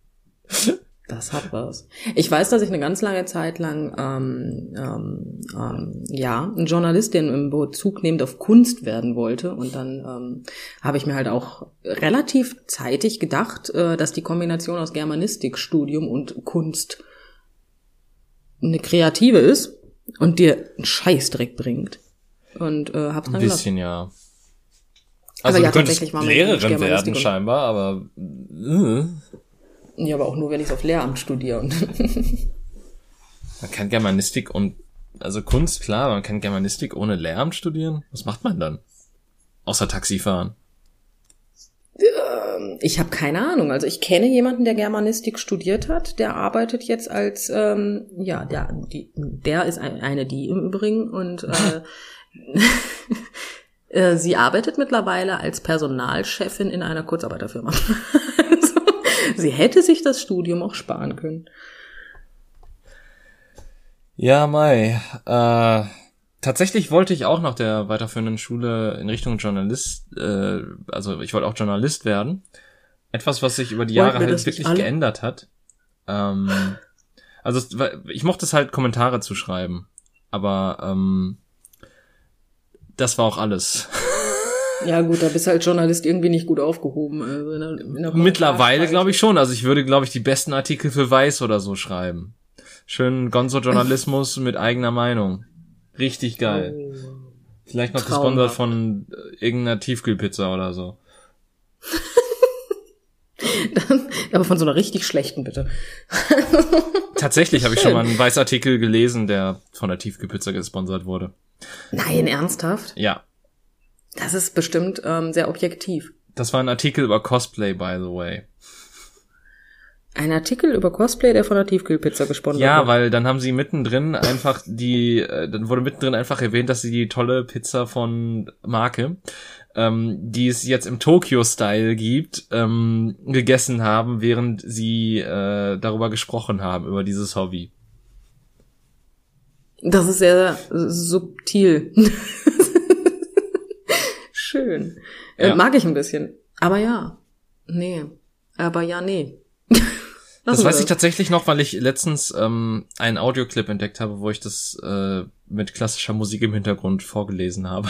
Das hat was. Ich weiß, dass ich eine ganz lange Zeit lang, ähm, ähm, ähm, ja, ein Journalistin im Bezug nehmend auf Kunst werden wollte. Und dann ähm, habe ich mir halt auch relativ zeitig gedacht, äh, dass die Kombination aus Germanistikstudium und Kunst eine kreative ist und dir einen Scheißdreck bringt. Und äh, hab's ein dann gelassen. bisschen ja Aber also ja, du könntest Lehrerin werden scheinbar aber äh, Ja, aber auch nur, wenn ich auf Lehramt studiere. Und man kann Germanistik und also Kunst klar man kann Germanistik ohne Lehramt studieren was macht man dann außer Taxifahren Ich habe keine Ahnung. Also ich kenne jemanden, der Germanistik studiert hat. Der arbeitet jetzt als, ähm, ja, der, die, der ist ein, eine die im Übrigen und äh, äh, sie arbeitet mittlerweile als Personalchefin in einer Kurzarbeiterfirma. Sie hätte sich das Studium auch sparen können. Ja, Mai. Äh, tatsächlich wollte ich auch nach der weiterführenden Schule in Richtung Journalist, äh, also ich wollte auch Journalist werden. Etwas, was sich über die Jahre halt wirklich geändert hat. Ähm, also es, ich mochte es halt, Kommentare zu schreiben. Aber ähm, das war auch alles. Ja gut, da bist halt Journalist irgendwie nicht gut aufgehoben. Also in der, in der Mittlerweile glaube ich schon. Also ich würde, glaube ich, die besten Artikel für Weiß oder so schreiben. Schön Gonzo-Journalismus mit eigener Meinung. Richtig geil. Oh. Vielleicht noch gesponsert von äh, irgendeiner Tiefkühlpizza oder so. Aber von so einer richtig schlechten, bitte. Tatsächlich habe ich schon mal einen Weißartikel gelesen, der von der Tiefkühlpizza gesponsert wurde. Nein, ernsthaft? Ja. Das ist bestimmt ähm, sehr objektiv. Das war ein Artikel über Cosplay, by the way. Ein Artikel über Cosplay, der von der Tiefkühlpizza gesponsert Ja, wird. weil dann haben sie mittendrin einfach die, äh, dann wurde mittendrin einfach erwähnt, dass sie die tolle Pizza von Marke, ähm, die es jetzt im Tokyo-Style gibt, ähm, gegessen haben, während sie äh, darüber gesprochen haben, über dieses Hobby. Das ist sehr subtil. Schön. Äh, Ja. mag ich ein bisschen. Aber ja. Nee. Aber ja, nee. Das weiß ich tatsächlich noch, weil ich letztens ähm, einen Audioclip entdeckt habe, wo ich das äh, mit klassischer Musik im Hintergrund vorgelesen habe.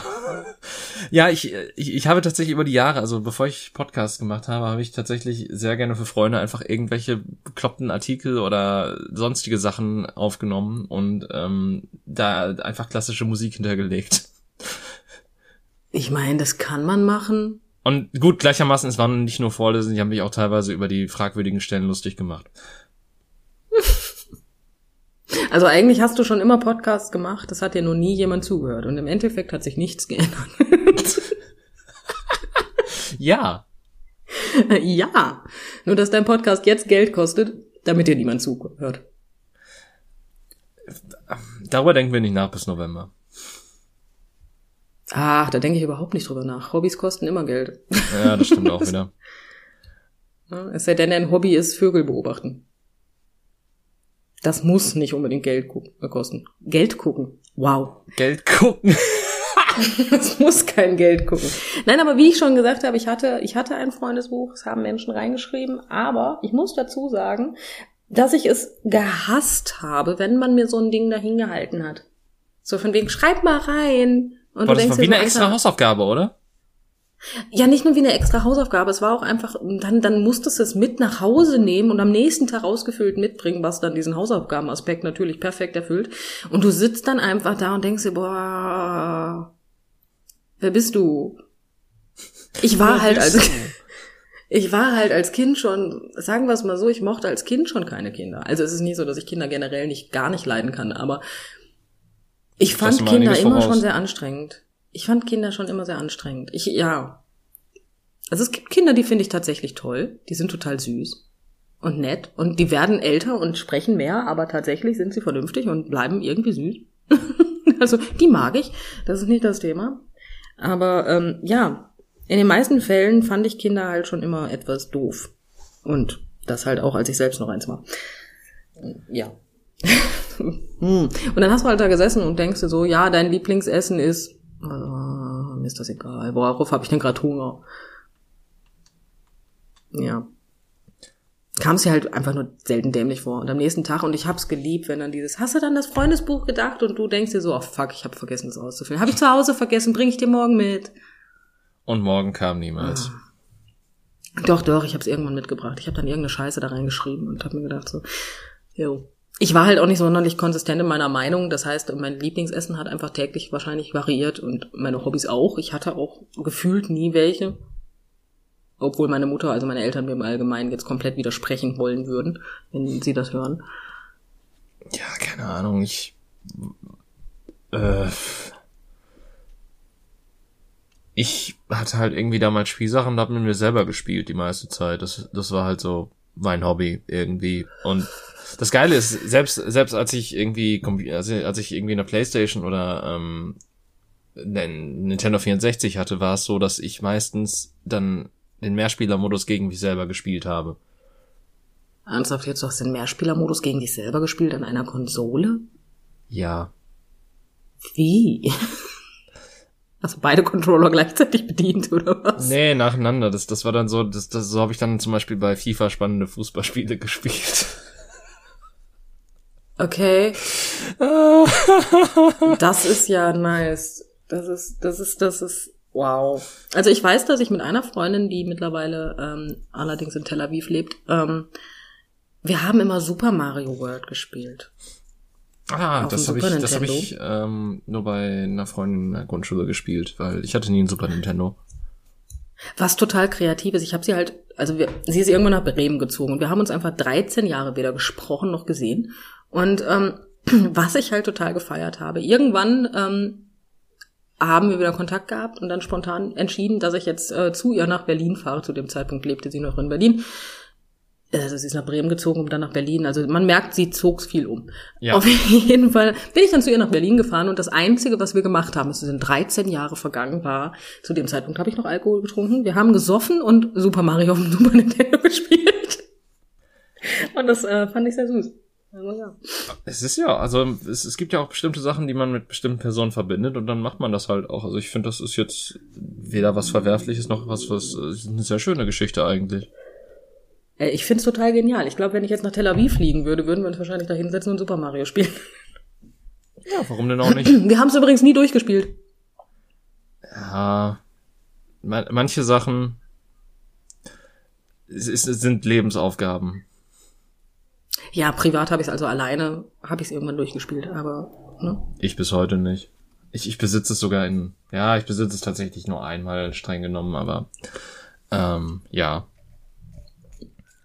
ja, ich, ich, ich habe tatsächlich über die Jahre, also bevor ich Podcasts gemacht habe, habe ich tatsächlich sehr gerne für Freunde einfach irgendwelche bekloppten Artikel oder sonstige Sachen aufgenommen und ähm, da einfach klassische Musik hintergelegt. Ich meine, das kann man machen. Und gut, gleichermaßen, es waren nicht nur Vorlesen, die haben mich auch teilweise über die fragwürdigen Stellen lustig gemacht. Also eigentlich hast du schon immer Podcasts gemacht, das hat dir nur nie jemand zugehört. Und im Endeffekt hat sich nichts geändert. Ja, ja. Nur dass dein Podcast jetzt Geld kostet, damit dir niemand zuhört. darüber denken wir nicht nach bis November. Ach, da denke ich überhaupt nicht drüber nach. Hobbys kosten immer Geld. Ja, das stimmt auch wieder. Es sei denn, dein Hobby ist Vögel beobachten. Das muss nicht unbedingt Geld äh, kosten. Geld gucken. Wow. Geld gucken. Das muss kein Geld gucken. Nein, aber wie ich schon gesagt habe, ich hatte, ich hatte ein Freundesbuch, es haben Menschen reingeschrieben, aber ich muss dazu sagen, dass ich es gehasst habe, wenn man mir so ein Ding dahin gehalten hat. So von wegen, schreib mal rein. Und Boah, das war wie eine so, extra Alter, Hausaufgabe, oder? Ja, nicht nur wie eine extra Hausaufgabe, es war auch einfach, dann, dann musstest du es mit nach Hause nehmen und am nächsten Tag ausgefüllt mitbringen, was dann diesen Hausaufgabenaspekt natürlich perfekt erfüllt. Und du sitzt dann einfach da und denkst dir, boah, wer bist du? Ich war halt als, ich war halt als Kind schon, sagen wir es mal so, ich mochte als Kind schon keine Kinder. Also es ist nicht so, dass ich Kinder generell nicht, gar nicht leiden kann, aber ich fand Kinder immer voraus. schon sehr anstrengend. Ich fand Kinder schon immer sehr anstrengend. Ich, ja. Also es gibt Kinder, die finde ich tatsächlich toll. Die sind total süß und nett und die werden älter und sprechen mehr, aber tatsächlich sind sie vernünftig und bleiben irgendwie süß. also die mag ich. Das ist nicht das Thema. Aber ähm, ja, in den meisten Fällen fand ich Kinder halt schon immer etwas doof. Und das halt auch, als ich selbst noch eins war. Ja. Hm. Und dann hast du halt da gesessen und denkst dir so, ja, dein Lieblingsessen ist, äh, mir ist das egal, worauf habe ich denn gerade Hunger? Ja. Kam es dir halt einfach nur selten dämlich vor. Und am nächsten Tag, und ich hab's geliebt, wenn dann dieses, hast du dann das Freundesbuch gedacht? Und du denkst dir so, oh fuck, ich habe vergessen, das auszufüllen. Habe ich zu Hause vergessen, bring ich dir morgen mit. Und morgen kam niemals. Doch, doch, ich habe es irgendwann mitgebracht. Ich habe dann irgendeine Scheiße da reingeschrieben und habe mir gedacht so, jo. Ich war halt auch nicht sonderlich konsistent in meiner Meinung. Das heißt, mein Lieblingsessen hat einfach täglich wahrscheinlich variiert und meine Hobbys auch. Ich hatte auch gefühlt nie welche. Obwohl meine Mutter, also meine Eltern mir im Allgemeinen jetzt komplett widersprechen wollen würden, wenn sie das hören. Ja, keine Ahnung, ich. Äh, ich hatte halt irgendwie damals Spielsachen und hab mit mir selber gespielt die meiste Zeit. Das, das war halt so mein Hobby irgendwie. Und das Geile ist, selbst, selbst als ich irgendwie, also als ich irgendwie eine Playstation oder ähm, Nintendo 64 hatte, war es so, dass ich meistens dann den Mehrspielermodus gegen mich selber gespielt habe. Ernsthaft, jetzt du hast den Mehrspielermodus gegen dich selber gespielt an einer Konsole? Ja. Wie? Hast du beide Controller gleichzeitig bedient, oder was? Nee, nacheinander. Das, das war dann so, das, das, so habe ich dann zum Beispiel bei FIFA spannende Fußballspiele gespielt. Okay. Das ist ja nice. Das ist, das ist, das ist, wow. Also ich weiß, dass ich mit einer Freundin, die mittlerweile ähm, allerdings in Tel Aviv lebt, ähm, wir haben immer Super Mario World gespielt. Ah, Auf das habe ich, das hab ich ähm, nur bei einer Freundin in der Grundschule gespielt, weil ich hatte nie ein Super Nintendo. Was total kreativ ist. Ich habe sie halt, also wir, sie ist irgendwann nach Bremen gezogen und wir haben uns einfach 13 Jahre weder gesprochen noch gesehen. Und ähm, was ich halt total gefeiert habe, irgendwann ähm, haben wir wieder Kontakt gehabt und dann spontan entschieden, dass ich jetzt äh, zu ihr nach Berlin fahre. Zu dem Zeitpunkt lebte sie noch in Berlin. also sie ist nach Bremen gezogen und dann nach Berlin. Also man merkt, sie zog's viel um. Ja. Auf jeden Fall bin ich dann zu ihr nach Berlin gefahren und das Einzige, was wir gemacht haben, es sind 13 Jahre vergangen, war, zu dem Zeitpunkt habe ich noch Alkohol getrunken. Wir haben gesoffen und Super Mario auf dem Super Nintendo gespielt. Und das äh, fand ich sehr süß. Ja. Es ist ja, also es, es gibt ja auch bestimmte Sachen, die man mit bestimmten Personen verbindet und dann macht man das halt auch. Also ich finde, das ist jetzt weder was Verwerfliches noch was, was äh, ist eine sehr schöne Geschichte eigentlich. Äh, Ich find's total genial. Ich glaube, wenn ich jetzt nach Tel Aviv fliegen würde, würden wir uns wahrscheinlich da hinsetzen und Super Mario spielen. Ja, warum denn auch nicht? Wir haben es übrigens nie durchgespielt. Ja, man, manche Sachen es, ist, es sind Lebensaufgaben. Ja, privat habe ich es also alleine, habe ich es irgendwann durchgespielt, aber ne? Ich bis heute nicht. Ich, ich besitze es sogar in, ja, ich besitze es tatsächlich nur einmal streng genommen, aber ähm, ja.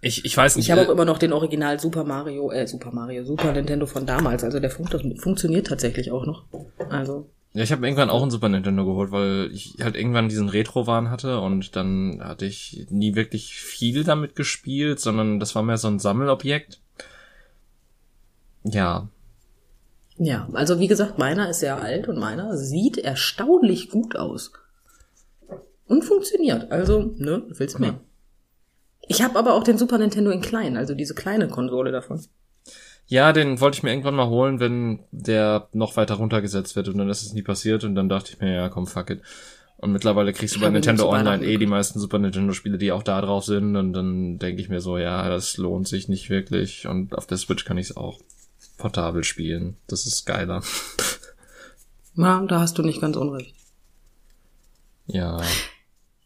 Ich, ich weiß nicht. Ich habe auch äh, immer noch den Original Super Mario, äh, Super Mario, Super Nintendo von damals. Also der Funk, das funktioniert tatsächlich auch noch. Also, Ja, ich habe irgendwann auch ein Super Nintendo geholt, weil ich halt irgendwann diesen Retro-Wahn hatte und dann hatte ich nie wirklich viel damit gespielt, sondern das war mehr so ein Sammelobjekt. Ja, ja, also wie gesagt, meiner ist sehr alt und meiner sieht erstaunlich gut aus. Und funktioniert. Also, ne, willst mehr. Ich habe aber auch den Super Nintendo in klein, also diese kleine Konsole davon. Ja, den wollte ich mir irgendwann mal holen, wenn der noch weiter runtergesetzt wird und dann ist es nie passiert und dann dachte ich mir, ja komm, fuck it. Und mittlerweile kriegst du bei Nintendo Online eh die meisten Super Nintendo Spiele, die auch da drauf sind und dann denke ich mir so, ja, das lohnt sich nicht wirklich und auf der Switch kann ich es auch portabel spielen. Das ist geiler. Ja, da hast du nicht ganz unrecht. ja.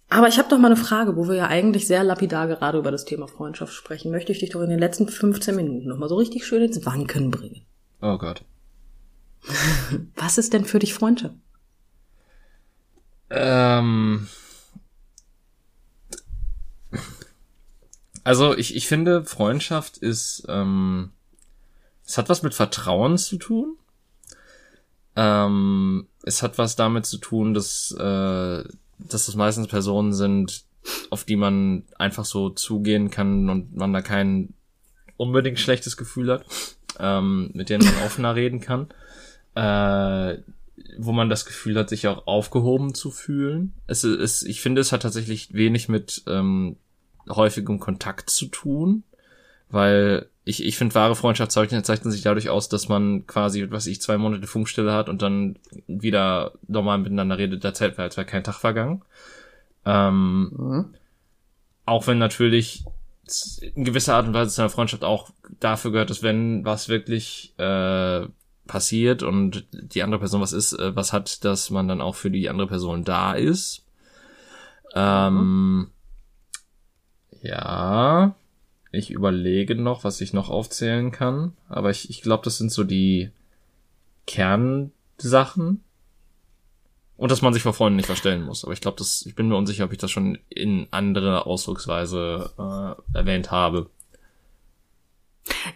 Aber ich habe doch mal eine Frage, wo wir ja eigentlich sehr lapidar gerade über das Thema Freundschaft sprechen. Möchte ich dich doch in den letzten 15 Minuten noch mal so richtig schön ins Wanken bringen. Oh Gott. Was ist denn für dich Freundschaft? Ähm. Also ich, ich finde, Freundschaft ist, ähm, es hat was mit Vertrauen zu tun. Ähm, es hat was damit zu tun, dass, äh, dass es meistens Personen sind, auf die man einfach so zugehen kann und man da kein unbedingt schlechtes Gefühl hat, ähm, mit denen man offener reden kann. Äh, wo man das Gefühl hat, sich auch aufgehoben zu fühlen. Es ist, ich finde, es hat tatsächlich wenig mit ähm, häufigem Kontakt zu tun, weil ich, ich finde, wahre Freundschaft zeichnet, zeichnet sich dadurch aus, dass man quasi, was ich, zwei Monate Funkstille hat und dann wieder normal miteinander redet, da zählt, als wäre kein Tag vergangen. Ähm, Mhm. auch wenn natürlich in gewisser Art und Weise zu einer Freundschaft auch dafür gehört, dass wenn was wirklich äh, passiert und die andere Person was ist, äh, was hat, dass man dann auch für die andere Person da ist. Ähm, ja, ich überlege noch, was ich noch aufzählen kann, aber ich, ich glaube, das sind so die Kernsachen. Und dass man sich vor Freunden nicht verstellen muss. Aber ich glaube, das, ich bin mir unsicher, ob ich das schon in andere Ausdrucksweise äh, erwähnt habe.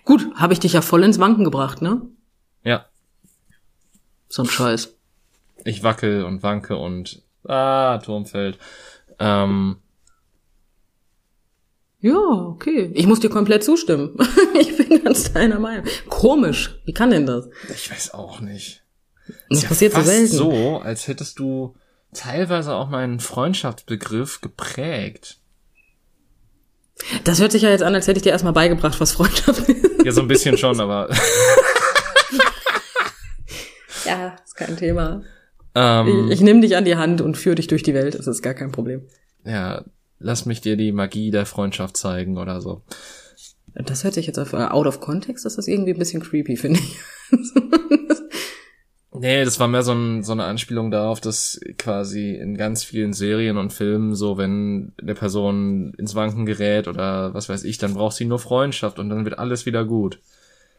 Gut, habe ich dich ja voll ins Wanken gebracht, ne? Ja, So ein Scheiß. ich wackel und wanke und ah, Turm fällt. Ähm, Ja, okay. Ich muss dir komplett zustimmen. ich bin ganz deiner Meinung. Komisch. Wie kann denn das? ich weiß auch nicht. Das Ist ja passiert so fast selten. so, als hättest du teilweise auch meinen Freundschaftsbegriff geprägt. Das hört sich ja jetzt an, als hätte ich dir erstmal beigebracht, was Freundschaft ist. Ja, so ein bisschen schon, aber Ja, ist kein Thema. ähm, Ich, ich nehme dich an die Hand und führe dich durch die Welt. Das ist gar kein Problem. ja, lass mich dir die Magie der Freundschaft zeigen oder so. Das hört sich jetzt auf, äh, out of context, das ist irgendwie ein bisschen creepy, finde ich. Nee, das war mehr so, ein, so eine Anspielung darauf, dass quasi in ganz vielen Serien und Filmen so, wenn eine Person ins Wanken gerät oder was weiß ich, dann braucht sie nur Freundschaft und dann wird alles wieder gut.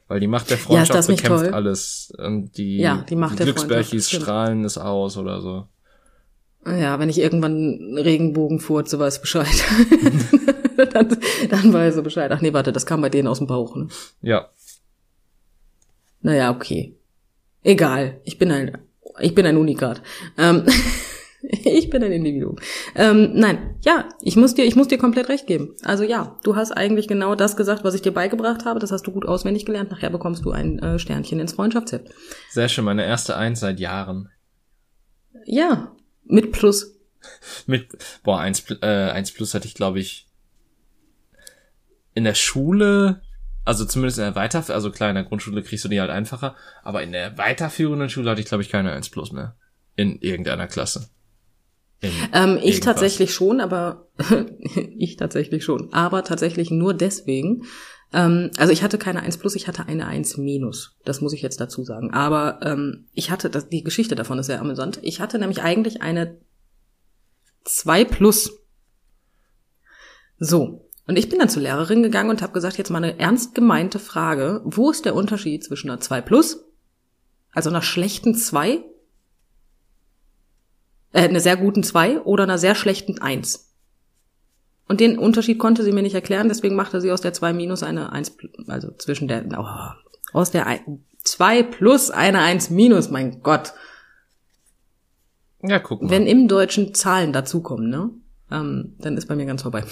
Weil die Macht der Ja, Freundschaft nicht bekämpft toll? alles. Und die, Ja, die Macht Glücksbärchis stimmt. strahlen es aus oder so. Ja, wenn ich irgendwann einen Regenbogen furze, weiß Bescheid. dann, dann weiß er Bescheid. Ach nee, warte, das kam bei denen aus dem Bauch. Ne? Ja. Naja, okay. Egal. Ich bin ein, ich bin ein Unikat. Ähm, Ich bin ein Individuum. Ähm, nein, ja, ich muss dir, ich muss dir komplett recht geben. Also ja, du hast eigentlich genau das gesagt, was ich dir beigebracht habe. Das hast du gut auswendig gelernt. Nachher bekommst du ein äh, Sternchen ins Freundschaftsheft. Sehr schön, meine erste Eins seit Jahren. Ja, mit Plus. Mit, boah, eins, äh, eins plus hatte ich, glaube ich, in der Schule, also zumindest in der Weiter, also klar, in der Grundschule kriegst du die halt einfacher, aber in der weiterführenden Schule hatte ich, glaube ich, keine eins plus mehr. In irgendeiner Klasse. In Ähm, ich tatsächlich schon, aber ich tatsächlich schon. Aber tatsächlich nur deswegen. Ähm, also ich hatte keine 1 plus, ich hatte eine 1 minus. Das muss ich jetzt dazu sagen. Aber ähm, ich hatte, das, die Geschichte davon ist sehr amüsant. Ich hatte nämlich eigentlich eine 2 plus. So. Und ich bin dann zur Lehrerin gegangen und habe gesagt, jetzt mal eine ernst gemeinte Frage. Wo ist der Unterschied zwischen einer 2 plus, also einer schlechten 2 äh, einer sehr guten 2 oder einer sehr schlechten 1. Und den Unterschied konnte sie mir nicht erklären, deswegen machte sie aus der 2 minus eine 1, pl- also zwischen der, oh, aus der 2 plus eine 1 minus, mein Gott. Ja, guck mal. Wenn im Deutschen Zahlen dazukommen, ne? Ähm, dann ist bei mir ganz vorbei.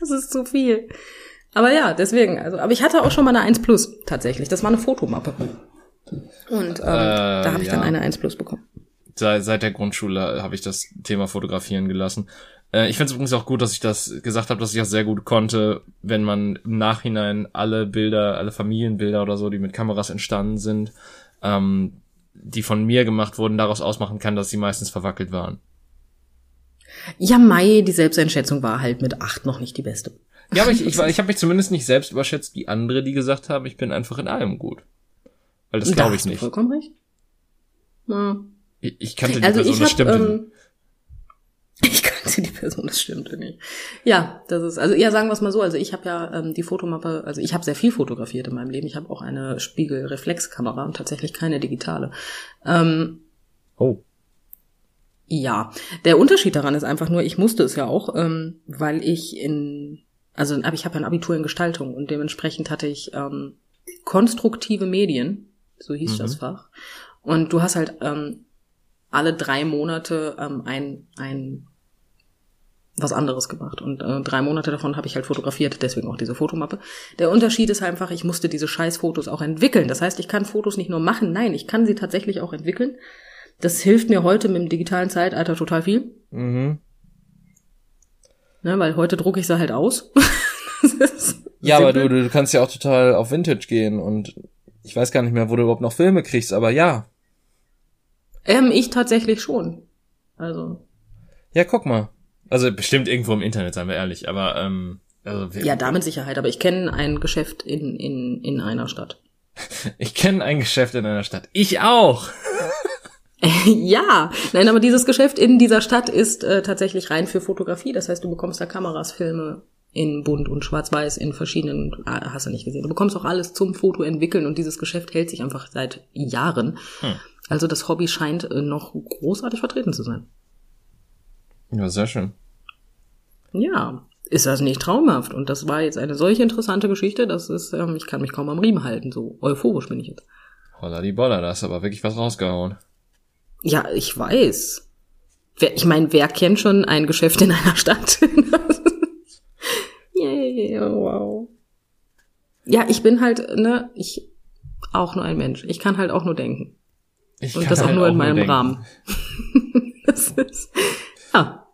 das ist zu viel. Aber ja, deswegen, also, aber ich hatte auch schon mal eine 1 plus, tatsächlich. Das war eine Fotomappe. Und ähm, da habe ich dann ja. eine 1 plus bekommen. Seit, seit der Grundschule habe ich das Thema Fotografieren gelassen. Äh, ich finde es übrigens auch gut, dass ich das gesagt habe, dass ich das sehr gut konnte, wenn man im Nachhinein alle Bilder, alle Familienbilder oder so, die mit Kameras entstanden sind, ähm, die von mir gemacht wurden, daraus ausmachen kann, dass sie meistens verwackelt waren. Ja, Mai, die Selbsteinschätzung war halt mit 8 noch nicht die beste. Ja, aber ich, ich, ich habe mich zumindest nicht selbst überschätzt wie andere, die gesagt haben, ich bin einfach in allem gut. Weil das Da glaube hast ich du nicht. Vollkommen recht. Ja. Ich, ich kannte die Also Person, ich das hab, stimmte nicht. ähm, ich kannte die Person, das stimmte nicht. Ja, das ist, also ja, sagen wir es mal so, also ich habe ja ähm, die Fotomappe, also ich habe sehr viel fotografiert in meinem Leben. Ich habe auch eine Spiegelreflexkamera und tatsächlich keine digitale. Ähm, Oh. ja, der Unterschied daran ist einfach nur, ich musste es ja auch, ähm, weil ich in, also aber ich habe ja ein Abitur in Gestaltung und dementsprechend hatte ich ähm, konstruktive Medien, so hieß Mhm. das Fach. Und du hast halt ähm, alle drei Monate ähm, ein, ein was anderes gemacht. Und äh, drei Monate davon habe ich halt fotografiert, deswegen auch diese Fotomappe. Der Unterschied ist einfach, ich musste diese Scheißfotos auch entwickeln. Das heißt, ich kann Fotos nicht nur machen, nein, ich kann sie tatsächlich auch entwickeln. Das hilft mir heute mit dem digitalen Zeitalter total viel. Mhm. Ne, weil heute drucke ich sie halt aus. Ja, aber du, du kannst ja auch total auf Vintage gehen und ich weiß gar nicht mehr, wo du überhaupt noch Filme kriegst, aber ja. Ähm, ich tatsächlich schon. Also, Ja, guck mal. Also bestimmt irgendwo im Internet, seien wir ehrlich, aber ähm, also ja, da mit Sicherheit. Aber ich kenne ein Geschäft in, in, in einer Stadt. ich kenne ein Geschäft in einer Stadt. Ich auch. ja, nein, aber dieses Geschäft in dieser Stadt ist äh, tatsächlich rein für Fotografie. Das heißt, du bekommst da Kameras, Filme in bunt und schwarz-weiß in verschiedenen, ah, hast du nicht gesehen. Du bekommst auch alles zum Foto entwickeln und dieses Geschäft hält sich einfach seit Jahren. Hm. Also das Hobby scheint äh, noch großartig vertreten zu sein. Ja, sehr schön. Ja, ist das nicht traumhaft? Und das war jetzt eine solche interessante Geschichte, das ist, ähm, ich kann mich kaum am Riemen halten, so euphorisch bin ich jetzt. Holla die Bolla, da hast aber wirklich was rausgehauen. Ja, ich weiß. Wer, ich meine, wer kennt schon ein Geschäft in einer Stadt? Yay, oh, wow. Ja, ich bin halt, ne, ich auch nur ein Mensch. Ich kann halt auch nur denken. Ich Und das auch halt nur in meinem denken. Rahmen. das ist, ja.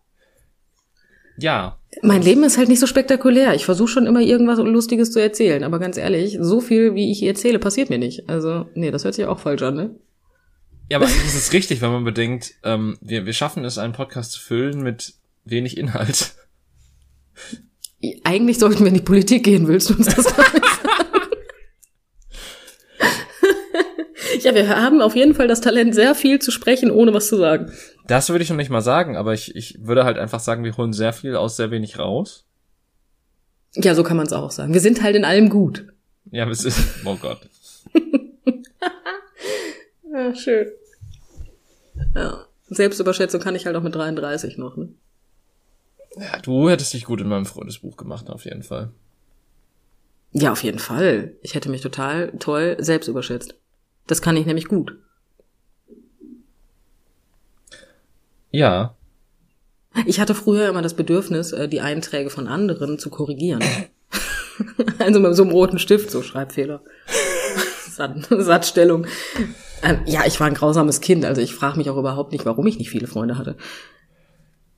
Ja, Mein Leben ist halt nicht so spektakulär. Ich versuche schon immer irgendwas Lustiges zu erzählen, aber ganz ehrlich, so viel wie ich erzähle, passiert mir nicht. Also, nee, das hört sich auch falsch an, ne? ja, aber eigentlich ist es richtig, wenn man bedenkt, ähm, wir, wir schaffen es, einen Podcast zu füllen mit wenig Inhalt. Eigentlich sollten wir in die Politik gehen, willst du uns das sagen? ja, wir haben auf jeden Fall das Talent, sehr viel zu sprechen, ohne was zu sagen. Das würde ich noch nicht mal sagen, aber ich, ich würde halt einfach sagen, wir holen sehr viel aus sehr wenig raus. Ja, so kann man es auch sagen. Wir sind halt in allem gut. Ja, es ist, oh Gott. Ja, schön. Ja. Selbstüberschätzung kann ich halt auch mit 33 noch, ne? Ja, du hättest dich gut in meinem Freundesbuch gemacht, auf jeden Fall. Ja, auf jeden Fall. Ich hätte mich total toll selbst überschätzt. Das kann ich nämlich gut. Ja. Ich hatte früher immer das Bedürfnis, äh, die Einträge von anderen zu korrigieren. also mit so einem roten Stift, so Schreibfehler. Sat Satzstellung. Ähm, ja, ich war ein grausames Kind, also ich frage mich auch überhaupt nicht, warum ich nicht viele Freunde hatte.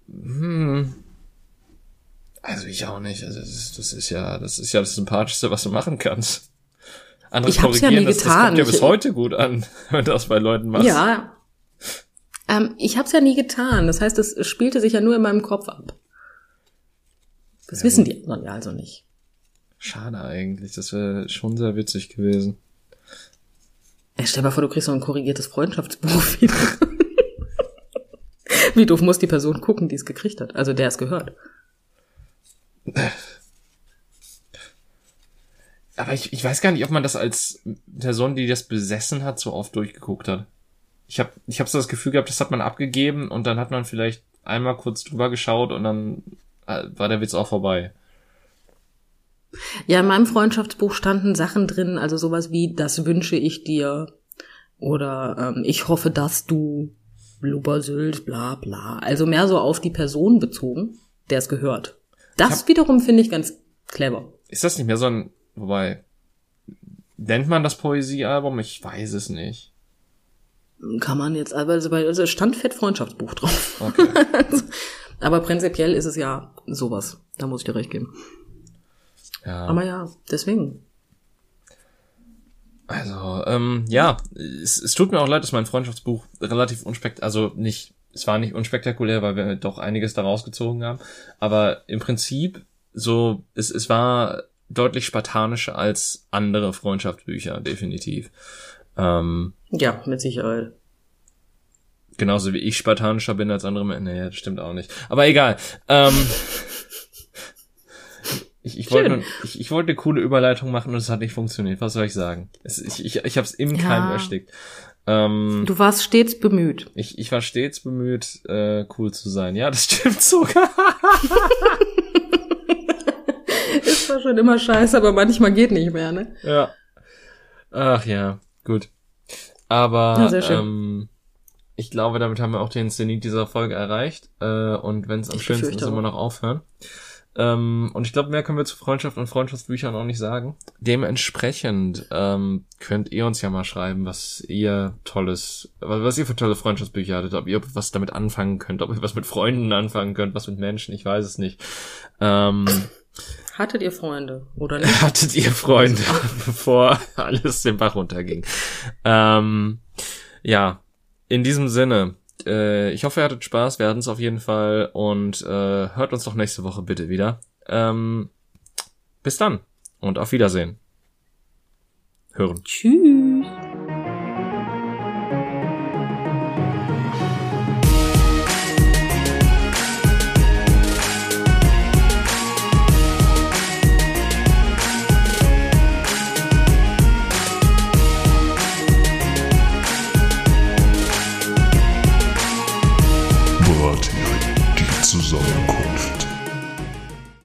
Hm. Also ich auch nicht. Also das ist, das ist ja, das ist ja das Sympathischste, was du machen kannst. Andere ich hab's ja nie das, getan. das kommt ja Ich- bis heute gut an, wenn du das bei Leuten machst. Ja. Ähm, ich habe es ja nie getan. Das heißt, es spielte sich ja nur in meinem Kopf ab. Das wissen die anderen ja also nicht. Schade eigentlich. Das wäre schon sehr witzig gewesen. Ey, stell dir mal vor, du kriegst so ein korrigiertes Freundschaftsbuch wieder. Wie doof muss die Person gucken, die es gekriegt hat? Also der es gehört. Aber ich, ich weiß gar nicht, ob man das als Person, die das besessen hat, so oft durchgeguckt hat. Ich habe ich hab so das Gefühl gehabt, das hat man abgegeben und dann hat man vielleicht einmal kurz drüber geschaut und dann äh, war der Witz auch vorbei. Ja, in meinem Freundschaftsbuch standen Sachen drin, also sowas wie, das wünsche ich dir. Oder ähm, ich hoffe, dass du Blubbersylt, bla bla. Also mehr so auf die Person bezogen, der es gehört. Das wiederum finde ich ganz clever. Ist das nicht mehr so ein, wobei, nennt man das Poesiealbum? Ich weiß es nicht. Kann man jetzt, also bei- also es stand fett Freundschaftsbuch drauf. Okay. Aber prinzipiell ist es ja sowas. Da muss ich dir recht geben. Ja. Aber ja, deswegen. Also, ähm, ja, es, es tut mir auch leid, dass mein Freundschaftsbuch relativ unspekt, also nicht, es war nicht unspektakulär, weil wir doch einiges da rausgezogen haben, aber im Prinzip so, es, es war deutlich spartanischer als andere Freundschaftsbücher, definitiv. Ähm, Ja, mit Sicherheit. genauso wie ich spartanischer bin als andere Menschen. Naja, das stimmt auch nicht. Aber egal. Ähm, ich, ich, wollte, ich, ich wollte eine coole Überleitung machen und es hat nicht funktioniert. Was soll ich sagen? Es, ich ich, ich habe es im Ja. Keim erstickt. Ähm, Du warst stets bemüht. ich, ich war stets bemüht, äh, cool zu sein. Ja, das stimmt sogar. Ist zwar schon immer scheiße, aber manchmal geht nicht mehr, ne? ja. Ach ja, gut. Aber Ja, ähm, ich glaube, damit haben wir auch den Zenit dieser Folge erreicht. Äh, und wenn es am Ich schönsten ist, immer noch aufhören. Ähm, und ich glaube, mehr können wir zu Freundschaft und Freundschaftsbüchern auch nicht sagen. Dementsprechend ähm, könnt ihr uns ja mal schreiben, was ihr tolles, was was ihr für tolle Freundschaftsbücher hattet, ob ihr was damit anfangen könnt, ob ihr was mit Freunden anfangen könnt, was mit Menschen, ich weiß es nicht. Ähm, Hattet ihr Freunde oder nicht? hattet ihr Freunde, bevor alles den Bach runterging. Ähm, ja, in diesem Sinne, äh, ich hoffe, ihr hattet Spaß, wir hatten es auf jeden Fall und äh, hört uns doch nächste Woche bitte wieder. Ähm, bis dann und auf Wiedersehen. Hören. Tschüss.